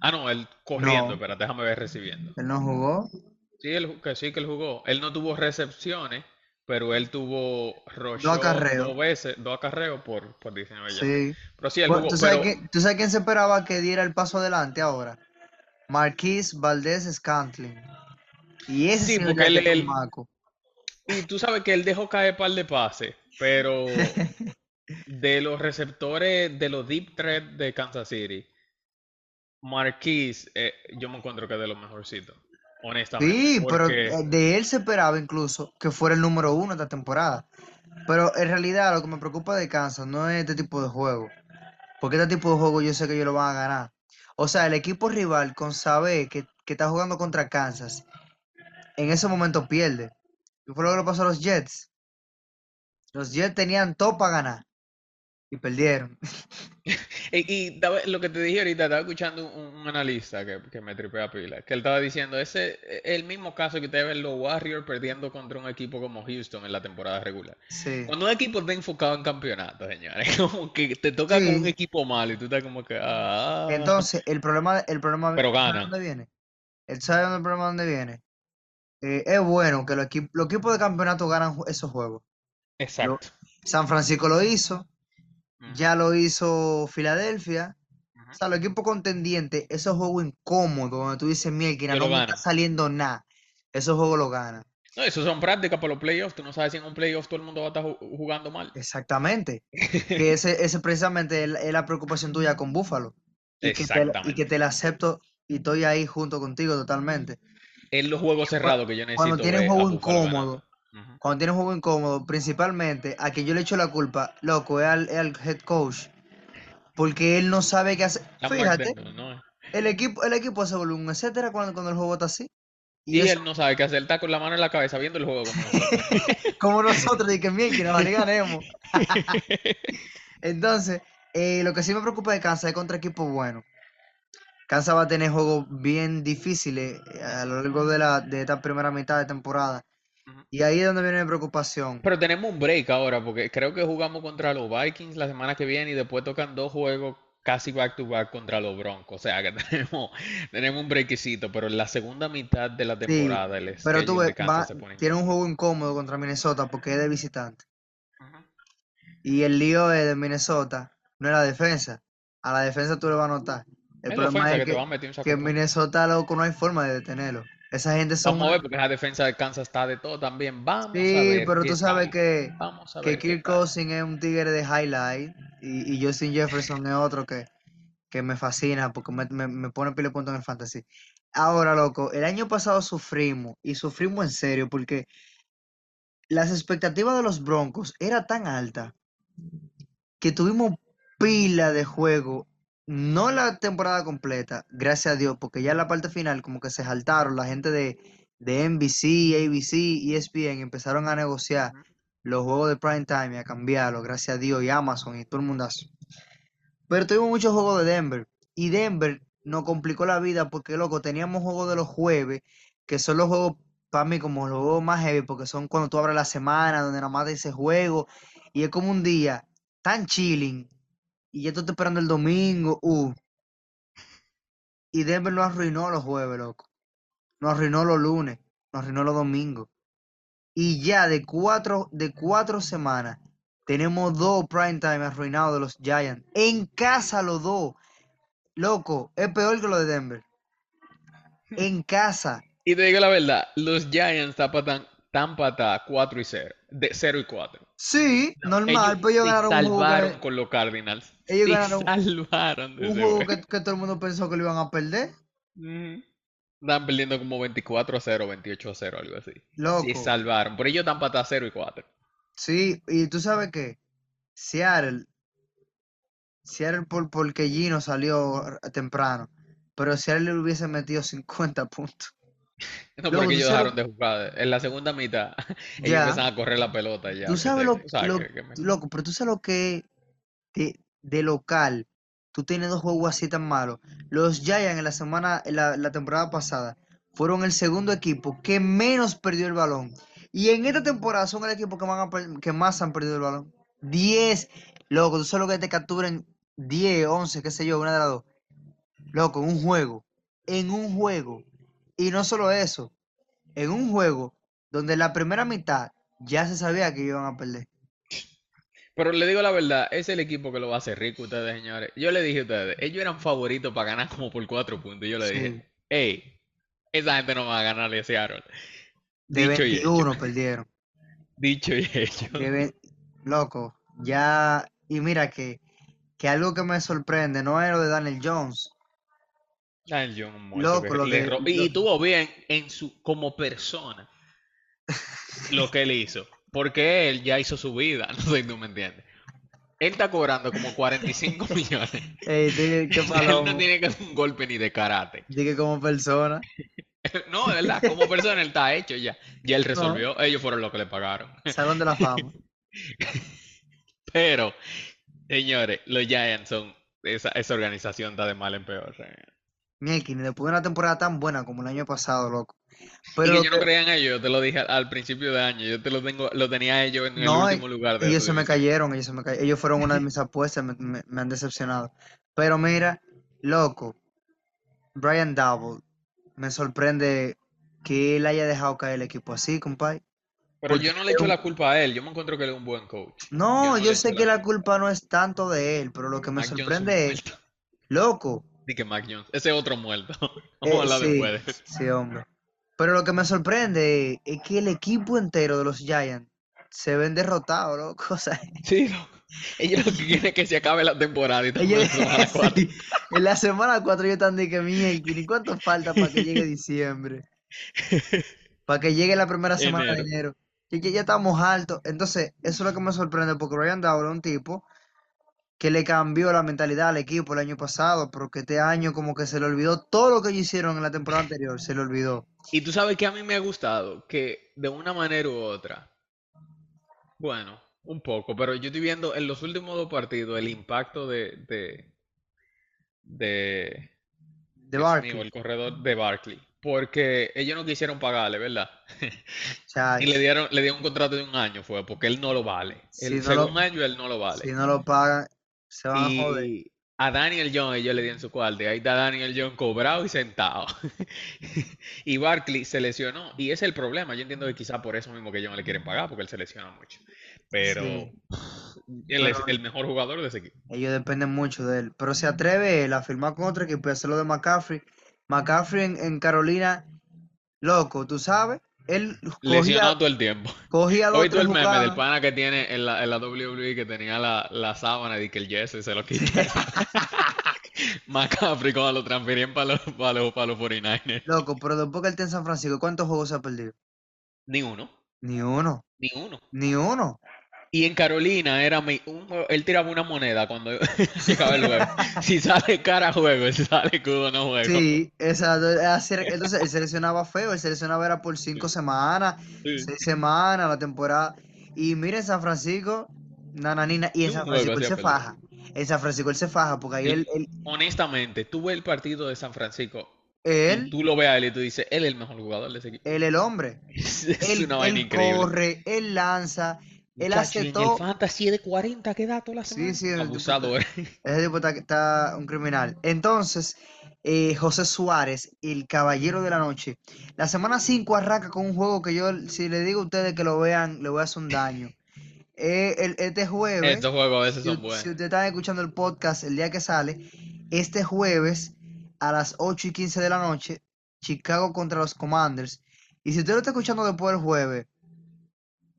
Ah, no, él corriendo, pero déjame ver recibiendo. ¿Él no jugó? Sí, él, que sí que él jugó. Él no tuvo recepciones, pero él tuvo dos acarreos. dos veces, dos acarreos por, por 19 Sí. Pero sí, él jugó. ¿tú sabes, ¿tú sabes, quién se esperaba que diera el paso adelante ahora? Marquis Valdés Scantling. Y ese sí, porque él, él Y tú sabes que él dejó caer par de pases, pero de los receptores de los deep threat de Kansas City, Marquis, eh, yo me encuentro que es de los mejorcitos. Honestamente. Sí, pero eh, de él se esperaba incluso que fuera el número uno esta temporada. Pero en realidad lo que me preocupa de Kansas no es este tipo de juego. Porque este tipo de juego yo sé que ellos lo van a ganar. O sea, el equipo rival con saber que, está jugando contra Kansas, en ese momento pierde. ¿Qué fue lo que le pasó a los Jets? Los Jets tenían todo para ganar y perdieron. y, lo que te dije ahorita, estaba escuchando un, analista que, me tripea pila, que él estaba diciendo, ese es el mismo caso que ustedes ven los Warriors perdiendo contra un equipo como Houston en la temporada regular. Cuando un equipo está enfocado en campeonato, señores, como que te toca con un equipo malo y tú estás como que... Ah". Entonces, el problema, el problema Pero ¿de dónde viene? ¿Él sabe dónde el problema dónde viene? Eh, es bueno que los equipos de campeonato ganan esos juegos. Exacto. San Francisco lo hizo, ya lo hizo Filadelfia. O sea, los equipos contendientes, esos juegos incómodos, donde tú dices, mierda, no está saliendo nada, esos juegos lo ganan. No, eso son prácticas para los playoffs. Tú no sabes si en un playoff todo el mundo va a estar jugando mal. Exactamente. que ese, ese precisamente es, la preocupación tuya con Búfalo. Y que, te, y que te la acepto y estoy ahí junto contigo totalmente. En los juegos cerrados que yo necesito. Cuando tienes un juego incómodo, cuando tienes un juego incómodo, principalmente a quien yo le echo la culpa, loco, es al, head coach. Porque él no sabe qué hacer. Fíjate, el equipo, el equipo hace volumen, etcétera, cuando, cuando el juego está así. Y, él no sabe qué hacer, él está con la mano en la cabeza viendo el juego como nosotros. como nosotros, y que bien, que nos ganemos. Entonces, eh, lo que sí me preocupa de Kansas es contra equipos buenos. Kansas va a tener juegos bien difíciles eh, a lo largo de, la, de esta primera mitad de temporada. Y ahí es donde viene mi preocupación. Pero tenemos un break ahora, porque creo que jugamos contra los Vikings la semana que viene y después tocan dos juegos casi back to back contra los Broncos. O sea que tenemos, tenemos un breakcito, pero en la segunda mitad de la temporada el pero tú ves, tiene un juego incómodo contra Minnesota porque es de visitante. Y el lío de Minnesota no es la defensa. A la defensa tú le vas a notar. El problema es que, que en Minnesota loco no hay forma de detenerlo. Esa gente son. Vamos a ver, porque la defensa de Kansas está de todo también. Vamos sí, a ver. pero tú sabes que, que Kirk Cousins es un tigre de highlight y, y Justin Jefferson es otro que, que me fascina porque me, me, me pone pile punto en el fantasy. Ahora, loco, el año pasado sufrimos y sufrimos en serio porque las expectativas de los Broncos era tan alta que tuvimos pila de juego no la temporada completa, gracias a Dios, porque ya en la parte final como que se saltaron la gente de, de NBC, ABC, ESPN, empezaron a negociar los juegos de prime time y a cambiarlos, gracias a Dios, y Amazon y todo el mundazo. Pero tuvimos muchos juegos de Denver, y Denver nos complicó la vida porque, loco, teníamos juegos de los jueves, que son los juegos para mí como los juegos más heavy, porque son cuando tú abres la semana, donde nada más ese juego, y es como un día tan chilling, y ya estás esperando el domingo, uh. Y Denver lo arruinó los jueves, loco. Nos arruinó los lunes, nos arruinó los domingos. Y ya de cuatro, de cuatro semanas, tenemos dos prime time arruinados de los Giants. En casa los dos. Loco, es peor que lo de Denver. En casa. Y te digo la verdad, los Giants están tan patada 4 y 0, de 0 y 4. Sí, normal, pero ellos se ganaron un juego salvaron con los Cardinals. ellos Se ganaron salvaron de un juego que, que todo el mundo pensó que lo iban a perder. Ujú. Estaban perdiendo como 24 a 0, 28 a 0, algo así. Loco. Se salvaron. Por ellos están patadas 0 y 4. Sí, y tú sabes que Seattle, Seattle por, porque Gino salió temprano, pero Seattle le hubiese metido 50 puntos. No, porque ellos dejaron de jugar. En la segunda mitad, ellos Ya. empezaron a correr la pelota ya. Tú sabes lo, que- que me- loco, pero tú sabes lo que de, de local, tú tienes dos juegos así tan malos. Los Giants en la semana, en la, la temporada pasada, fueron el segundo equipo que menos perdió el balón. Y en esta temporada son el equipo que más, que más han perdido el balón. 10, loco, tú sabes lo que te capturen 10, 11, qué sé yo, una de las dos. Loco, en un juego, en un juego. Y no solo eso, en un juego donde la primera mitad ya se sabía que iban a perder. Pero le digo la verdad, es el equipo que lo va a hacer rico ustedes, señores. Yo le dije a ustedes, ellos eran favoritos para ganar como por 4 puntos. Y yo le Sí. dije, hey, esa gente no va a ganarle a Seattle. De Dicho y hecho. 21 perdieron. Dicho y hecho. Ve- loco, ya. Y mira que, que algo que me sorprende no es lo de Daniel Jones. Loco, lo que- y tuvo bien en su como persona lo que él hizo. Porque él ya hizo su vida, no sé si tú me entiendes. Él está cobrando como 45 millones. Ey, dije que Él no tiene que hacer un golpe ni de karate. Dije como persona. No, de verdad, como persona él está hecho ya. Ya él resolvió, ellos fueron los que le pagaron. Salón de la fama. Pero, señores, los Giants son, esa, esa organización está de mal en peor. eh. Mielkin, después de una temporada tan buena como el año pasado, loco. Y Pero que yo no creía en ellos, yo te lo dije al, principio de año, yo te lo tengo, lo tenía ellos en el último lugar de ellos se me cayeron, ellos se me cayeron. Ellos fueron una de mis apuestas, me, me- me han decepcionado. Pero mira, loco, Brian Double, me sorprende que él haya dejado caer el equipo así, compadre. Pero Porque yo no le echo la culpa a él, yo me encuentro que él es un buen coach. No, no yo sé que la culpa no es tanto de él, pero lo que me Mac sorprende es, loco, Di que Mac Jones, ese otro muerto. Vamos a hablar sí, después sí, hombre. Pero lo que me sorprende es que el equipo entero de los Giants se ven derrotados, loco. O sea, Sí, loco. Ellos lo que quieren es que se acabe la temporada y estamos en ellos- la semana cuatro. sí, en la semana 4 ellos están de que mierda, ¿y cuánto falta para que llegue diciembre? Para que llegue la primera semana de Enero. enero. Y que ya estamos altos. Entonces, eso es lo que me sorprende, porque Ryan Dowd es un tipo que le cambió la mentalidad al equipo el año pasado, pero que este año como que se le olvidó todo lo que ellos hicieron en la temporada anterior, se le olvidó. Y tú sabes que a mí me ha gustado que de una manera u otra, bueno, un poco, pero yo estoy viendo en los últimos dos partidos el impacto de, de, de, De Barkley. el corredor de Barkley, porque ellos no quisieron pagarle, ¿verdad? Y le dieron, le dieron un contrato de un año, fue porque él no lo vale. Si lo- año él no lo vale. si no lo pagan, se van a joder. Y a Daniel Jones ellos le dieron su cuarto. Y ahí está Daniel Jones cobrado y sentado. Y Barkley se lesionó. Y ese es el problema. Yo entiendo que quizá por eso mismo que ellos no le quieren pagar, porque él se lesiona mucho. Pero Sí. él es Pero- el mejor jugador de ese equipo. Ellos dependen mucho de él. Pero se atreve él a firmar con otro equipo y hacerlo de McCaffrey. McCaffrey en, en Carolina, loco, tú sabes, él Lesionado cogía, todo el tiempo. cogía dos Hoy tú el meme del pana que tiene en la, en la WWE que tenía la, la sábana y que el Jesse se lo quitó. McCaffrey cuando lo transferían para los, para los, para los 49ers. Loco, pero después que él está en San Francisco, ¿cuántos juegos se ha perdido? Ni uno. Ni uno, Ni uno. ni uno. Y en Carolina era mi- un él tiraba una moneda cuando llegaba el juego. Si sale cara juego, si sale cubo no juego. Sí, exacto. Entonces él seleccionaba feo, él seleccionaba era por cinco semanas, Sí. seis semanas la temporada. Y mira en San Francisco, nananina, y en San Francisco él se faja. En San Francisco él se faja, porque ahí él, él- Honestamente, tuve el partido de San Francisco. Y Él, tú lo ves a él y tú dices, él es el mejor jugador de ese equipo. él el hombre. Es Él, una vaina él increíble. corre, él lanza, él Muchacho, y en el fantasy es de 40 que da toda la Sí, semana. sí, el tipo está, Abusador. ese tipo está, está un criminal. Entonces, eh, José Suárez, el caballero de la noche. La semana 5 arranca con un juego que yo, si le digo a ustedes que lo vean, le voy a hacer un daño. Eh, el- este jueves, Estos juegos a veces si, son si buenos. ustedes están escuchando el podcast el día que sale, este jueves a las 8 y 15 de la noche, Chicago contra los Commanders. Y si usted lo está escuchando después del jueves,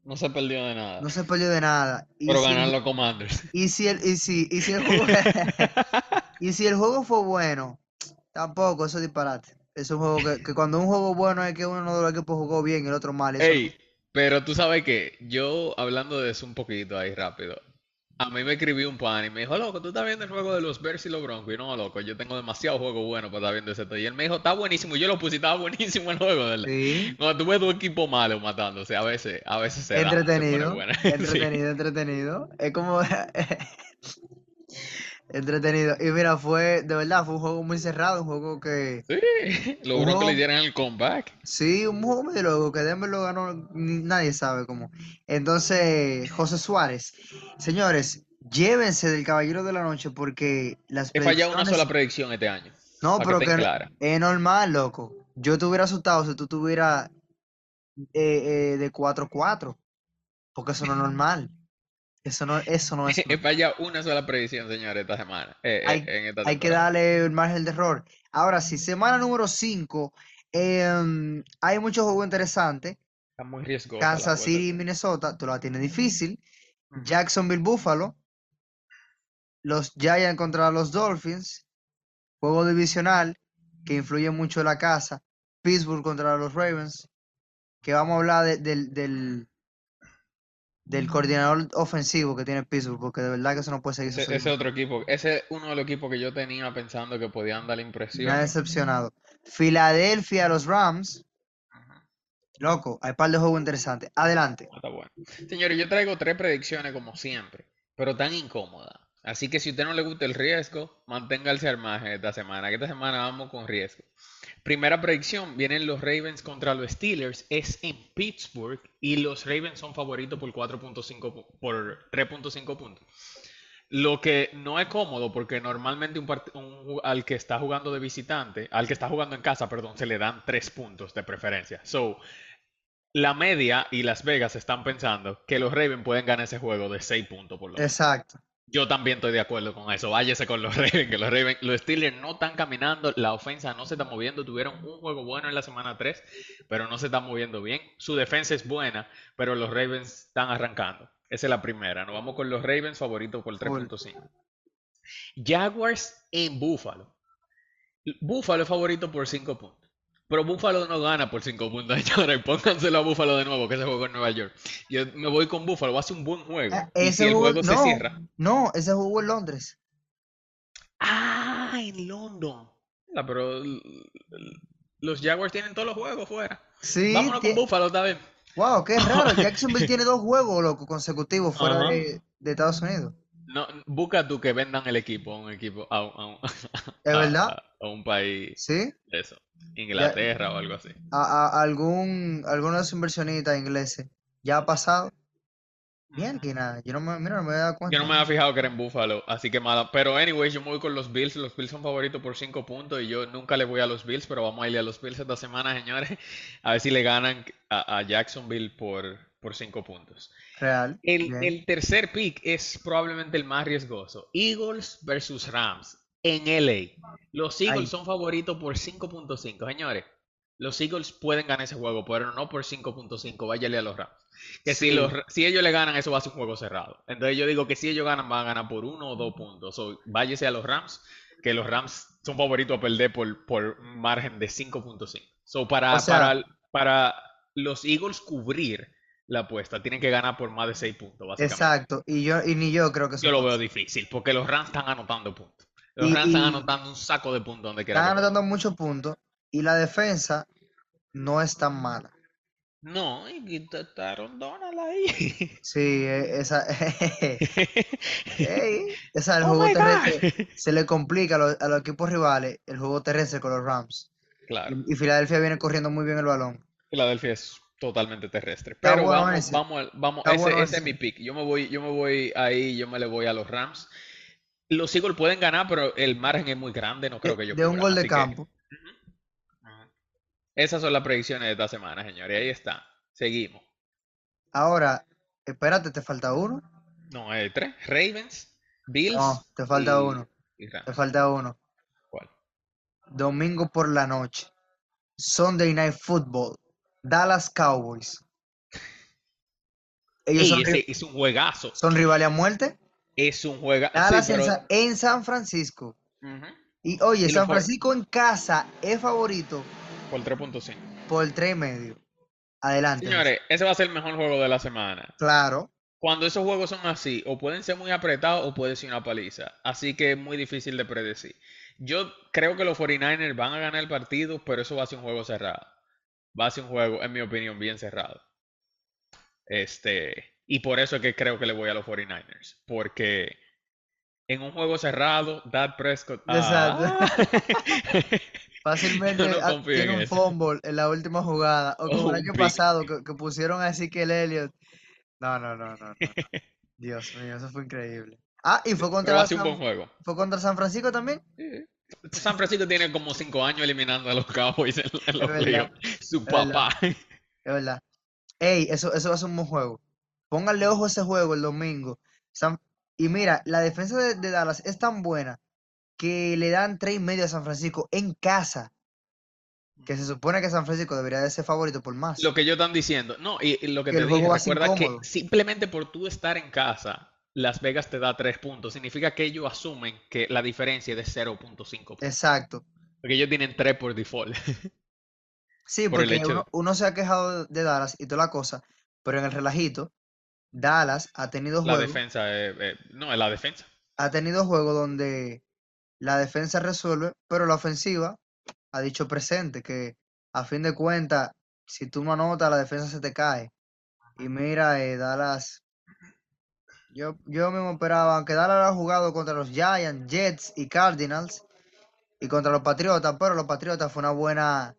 No se perdió de nada. no se perdió de nada. Y Pero si ju- los Commanders. y si el, y si, y si el juego, y si el juego fue bueno, tampoco, eso es disparate. Es un juego que, que cuando un juego bueno es que uno de los equipos jugó bien y el otro mal. Eso. Ey, pero tú sabes que yo, hablando de eso un poquito ahí rápido, a mí me escribió un pan y me dijo, loco, tú estás viendo el juego de los Bears y los Broncos. Y no, loco, yo tengo demasiado juego bueno para estar viendo ese. Y él me dijo, está buenísimo. Y yo lo puse y estaba buenísimo el juego, verdad. Sí, Cuando tú ves tu equipo malo matándose, a veces, a veces se da, se pone entretenido. Sí. entretenido, entretenido. Es como entretenido. Y mira, fue, de verdad, fue un juego muy cerrado, un juego que, Sí, logró que le juego, dieran el comeback. sí, un juego medio loco, que Denver lo ganó, nadie sabe cómo. Entonces, José Suárez, señores, llévense del Caballero de la Noche porque las He fallado una sola predicción este año, no, que pero que es normal, loco. Yo te hubiera asustado si tú tuvieras eh, eh, de 4-4, porque eso no es normal. Eso no, eso no es fallado una sola predicción, señores, esta semana, eh, eh, Hay, en esta hay que darle el margen de error. Ahora sí, semana número 5, hay muchos juegos interesantes. Está muy riesgosa la Kansas. City y Minnesota, tú la tienes difícil. Jacksonville Buffalo, los Giants contra los Dolphins, juego divisional que influye mucho en la casa. Pittsburgh contra los Ravens, que vamos a hablar de- del, del, del coordinador ofensivo que tiene Pittsburgh, porque de verdad que eso no puede seguir Ese, ese sucediendo. otro equipo, ese es uno de los equipos que yo tenía pensando que podían dar la Me ha impresión. decepcionado. Filadelfia, los Rams, loco, hay par de juegos interesantes. Adelante. Está bueno. Señores, yo traigo tres predicciones como siempre, pero tan incómodas. Así que si a usted no le gusta el riesgo, manténgase al margen esta semana, que esta semana vamos con riesgo. Primera predicción, vienen los Ravens contra los Steelers, es en Pittsburgh y los Ravens son favoritos por 4.5 pu- por 3.5 puntos. Lo que no es cómodo porque normalmente un al que está jugando de visitante, al que está jugando en casa, perdón, se le dan 3 puntos de preferencia. So, la media y Las Vegas están pensando que los Ravens pueden ganar ese juego de 6 puntos por lo menos. Exacto. Yo también estoy de acuerdo con eso. Váyase con los Ravens, que los Ravens, los Steelers no están caminando, la ofensa no se está moviendo. Tuvieron un juego bueno en la semana 3, pero no se están moviendo bien. Su defensa es buena, pero los Ravens están arrancando. Esa es la primera. Nos vamos con los Ravens favoritos por Full. 3.5. Jaguars en Buffalo. Buffalo es favorito por 5 puntos. Pero Buffalo no gana por 5 puntos, señores. Pónganselo a Buffalo de nuevo, que ese juego en Nueva York. Yo me voy con Buffalo, va a ser un buen juego. Ah, Y si ese el juego, juego se cierra. no, ese jugó en Londres. Ah, en London. Ah, pero los Jaguars tienen todos los juegos fuera. Sí, Vámonos con Buffalo vez. wow, qué raro. Jacksonville tiene dos juegos, loco, consecutivos fuera de, de Estados Unidos. No, busca tú que vendan el equipo a un equipo, a, un- a un, ¿Es a- verdad? a- a un país Sí. eso. Inglaterra o algo así. A, a- algún, alguno de sus inversionistas ingleses. ¿Ya ha pasado? Bien, que nada. Yo no me, mira, no me dado Yo cuenta. no me había fijado que era en Buffalo, así que mala. Pero, anyways, yo me voy con los Bills. Los Bills son favoritos por 5 puntos y yo nunca le voy a los Bills, pero vamos a irle a los Bills esta semana, señores. A ver si le ganan a, a Jacksonville por, por 5 puntos. Real. El, el tercer pick es probablemente el más riesgoso. Eagles versus Rams en LA. Los Eagles son favoritos por 5.5. Señores, los Eagles pueden ganar ese juego, pero no por 5.5. Váyale a los Rams. Que si, los, si ellos le ganan, eso va a ser un juego cerrado. Entonces yo digo que si ellos ganan, van a ganar por uno o dos puntos. So, váyase a los Rams, que los Rams son favoritos a perder por, por margen de 5.5. So, para, O sea- para, para los Eagles cubrir la apuesta, tienen que ganar por más de 6 puntos, básicamente. Exacto. Y yo, y ni yo creo que eso Yo lo veo difícil, porque los Rams están anotando puntos. Los Rams están anotando un saco de puntos donde quiera Están anotando muchos puntos. Y la defensa no es tan mala. No, y quitaron Donald ahí. Sí, eh, esa. Ey, esa el Oh juego terrestre se le complica a los, a los equipos rivales el juego terrestre con los Rams. claro. Y, y Filadelfia viene corriendo muy bien el balón. Filadelfia es totalmente terrestre. Pero bueno vamos, vamos, vamos, Está ese, bueno ese es mi pick. Yo me voy, yo me voy ahí, yo me le voy a los Rams. Los Eagles pueden ganar, pero el margen es muy grande, no creo que ellos de un gol de que- campo. Esas son las predicciones de esta semana, señores. Ahí está. Seguimos. Ahora, espérate, te falta uno. No, hay tres. Ravens, Bills. No, te falta y- uno. y. Te falta uno. ¿Cuál? Domingo por la noche. Sunday Night Football. Dallas Cowboys. Ellos Ey, son, ese es un juegazo. son rivales a muerte. Es un. Dallas en, Sa- en San Francisco. Y oye, Y San Francisco en casa es favorito por 3.5. por el 3 y medio. Adelante. Señores, ese va a ser el mejor juego de la semana. Claro. Cuando esos juegos son así, o pueden ser muy apretados o puede ser una paliza. Así que es muy difícil de predecir. Yo creo que los 49ers van a ganar el partido, pero eso va a ser un juego cerrado. Va a ser un juego, en mi opinión, bien cerrado. Este, y por eso es que creo que le voy a los 49ers. Porque en un juego cerrado, Dak Prescott. Exacto. ah, Fácilmente no ah, tiene un fumble en la última jugada. O como el un año pick. pasado que, que pusieron así que el Elliot. No, no, no, no, no. Dios mío, eso fue increíble. Ah, y fue contra a ser un buen San, juego. fue contra San Francisco también. Sí. San Francisco tiene como cinco años eliminando a los Cowboys en, en los playoffs. Su es verdad. papá. Es verdad. Ey, eso, eso va a ser un buen juego. Pónganle ojo a ese juego el domingo. San- Y mira, la defensa de, de Dallas es tan buena que le dan tres y medio a San Francisco en casa. Que se supone que San Francisco debería de ser favorito por más. Lo que ellos están diciendo. No, y, y lo que te dije, recuerda que simplemente por tú estar en casa, Las Vegas te da tres puntos. Significa que ellos asumen que la diferencia es de 0.5 puntos. Exacto. Porque ellos tienen 3 por default. Sí, Por porque uno, uno se ha quejado de Dallas y toda la cosa, pero en el relajito, Dallas ha tenido La juegos, defensa es, eh, no, es la defensa. ha tenido juegos donde la defensa resuelve, pero la ofensiva ha dicho presente que a fin de cuentas, si tú no anotas, la defensa se te cae. Y mira, eh, Dallas, yo, yo mismo esperaba, aunque Dallas ha jugado contra los Giants, Jets y Cardinals y contra los Patriotas, pero los Patriotas fue una buena,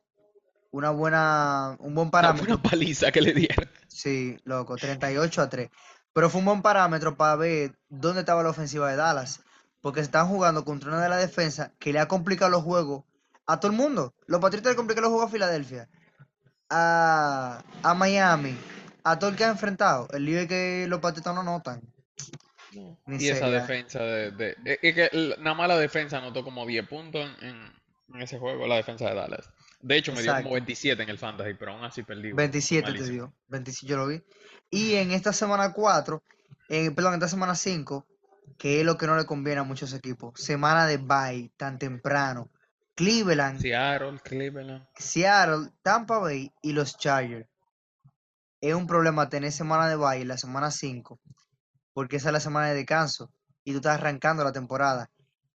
una buena, un buen Una parámetro. buena paliza que le dieron. Sí, loco, 38 a 3. Pero fue un buen parámetro para ver dónde estaba la ofensiva de Dallas. Porque están jugando contra una de la defensa que le ha complicado los juegos a todo el mundo. Los Patriotas le complican los juegos a Filadelfia, a, a Miami, a todo el que ha enfrentado. El lío es que los Patriotas no notan. Ni Y esa defensa de, de- es- que nada más la defensa anotó como 10 puntos en ese juego, la defensa de Dallas. De hecho, me dio como 27 en el fantasy, pero aún así perdí. 27 te dio. 27 yo lo vi. Y en esta semana 4, eh, perdón, en esta semana 5, que es lo que no le conviene a muchos equipos. Semana de bye tan temprano. Cleveland, Seattle, Cleveland. Seattle, Tampa Bay y los Chargers. Es un problema tener semana de bye en la semana 5, porque esa es la semana de descanso y tú estás arrancando la temporada.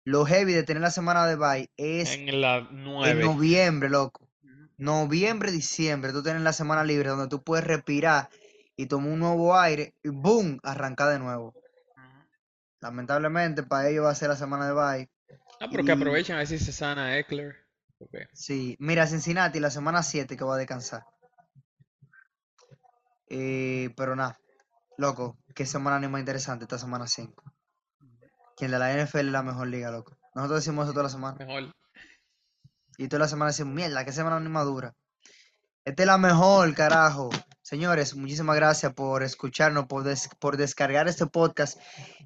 Lo heavy de tener la semana de bye es En la en 9. noviembre, loco. Noviembre, diciembre, tú tienes la semana libre donde tú puedes respirar y tomar un nuevo aire y ¡boom! arrancar de nuevo. Lamentablemente para ellos va a ser la semana de bye. Ah, pero que Y- aprovechen a ver si se sana Eckler. Ok. Sí, mira, Cincinnati la semana 7 que va a descansar. Eh, pero nada, loco, qué semana ni más interesante esta semana 5. Quien de la NFL es la mejor liga, loco. Nosotros decimos eso toda la semana. Mejor. Y toda la semana decimos, mierda, qué semana ni más dura. Esta es la mejor, carajo. Señores, muchísimas gracias por escucharnos, por, des- por descargar este podcast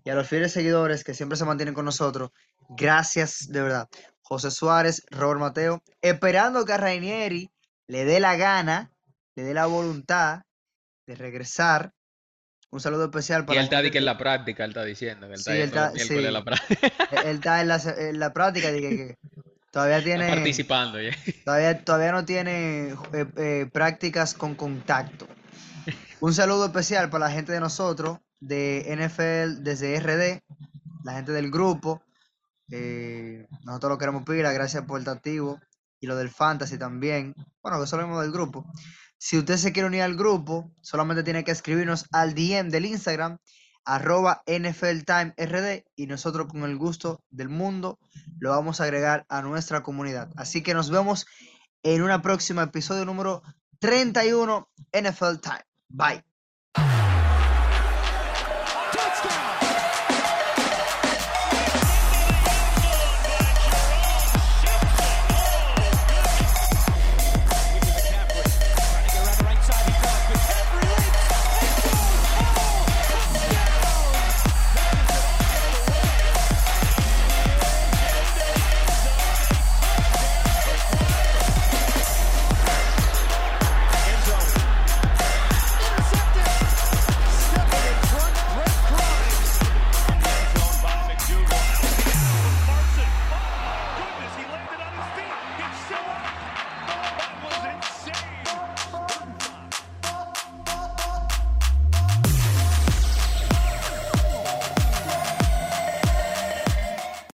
y a los fieles seguidores que siempre se mantienen con nosotros. Gracias, de verdad. José Suárez, Robert Mateo, esperando que a Rainieri le dé la gana, le dé la voluntad de regresar. Un saludo especial Y para él está que en la práctica, él está diciendo que él está Sí, él yendo los está- a la práctica. él está en la, en la práctica, de que, que todavía Está tiene... participando ya. Todavía, todavía no tiene eh, eh, prácticas con contacto. Un saludo especial para la gente de nosotros, de NFL desde RD, la gente del grupo. eh, nosotros lo queremos pila, gracias por estar activo. Y lo del Fantasy también. Bueno, que eso es lo mismo del grupo. Si usted se quiere unir al grupo, solamente tiene que escribirnos al DM del Instagram, arroba NFLTimeRD, y nosotros con el gusto del mundo lo vamos a agregar a nuestra comunidad. Así que nos vemos en una próxima episodio número 31 NFL Time. Bye.